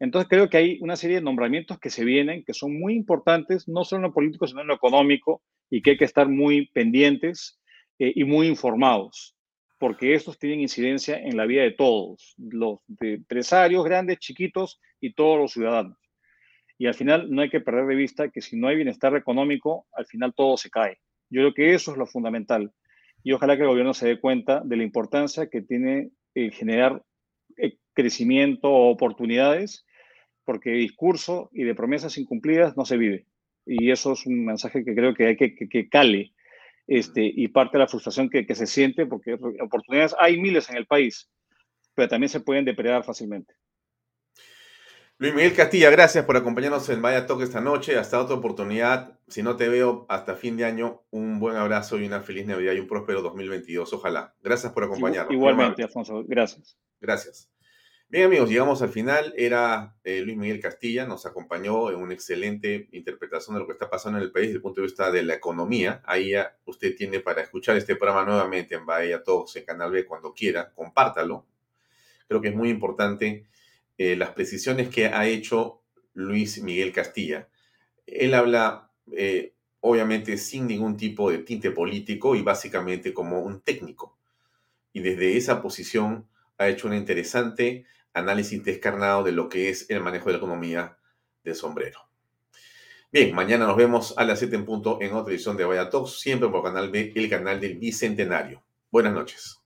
entonces creo que hay una serie de nombramientos que se vienen, que son muy importantes, no solo en lo político, sino en lo económico, y que hay que estar muy pendientes eh, y muy informados porque estos tienen incidencia en la vida de todos, los de empresarios grandes, chiquitos y todos los ciudadanos. Y al final no hay que perder de vista que si no hay bienestar económico, al final todo se cae. Yo creo que eso es lo fundamental. Y ojalá que el gobierno se dé cuenta de la importancia que tiene generar eh, crecimiento o oportunidades, porque de discurso y de promesas incumplidas no se vive. Y eso es un mensaje que creo que hay que, que, cale este, y parte de la frustración que, se siente, porque oportunidades hay miles en el país, pero también se pueden depredar fácilmente. Luis Miguel Castilla, gracias por acompañarnos en Vaya Toque esta noche. Hasta otra oportunidad. Si no te veo hasta fin de año, un buen abrazo y una feliz Navidad y un próspero 2022. Ojalá. Gracias por acompañarnos. Igualmente, Alfonso. Gracias. Gracias. Bien amigos, llegamos al final. Era eh, Luis Miguel Castilla, nos acompañó en una excelente interpretación de lo que está pasando en el país desde el punto de vista de la economía. Ahí ya usted tiene para escuchar este programa nuevamente en Bahía Todos en Canal B cuando quiera. Compártalo. Creo que es muy importante eh, las precisiones que ha hecho Luis Miguel Castilla. Él habla eh, obviamente sin ningún tipo de tinte político y básicamente como un técnico. Y desde esa posición ha hecho un interesante análisis descarnado de lo que es el manejo de la economía del sombrero. Bien, mañana nos vemos a las 7 en punto en otra edición de Vaya Talks, siempre por el canal del Bicentenario. Buenas noches.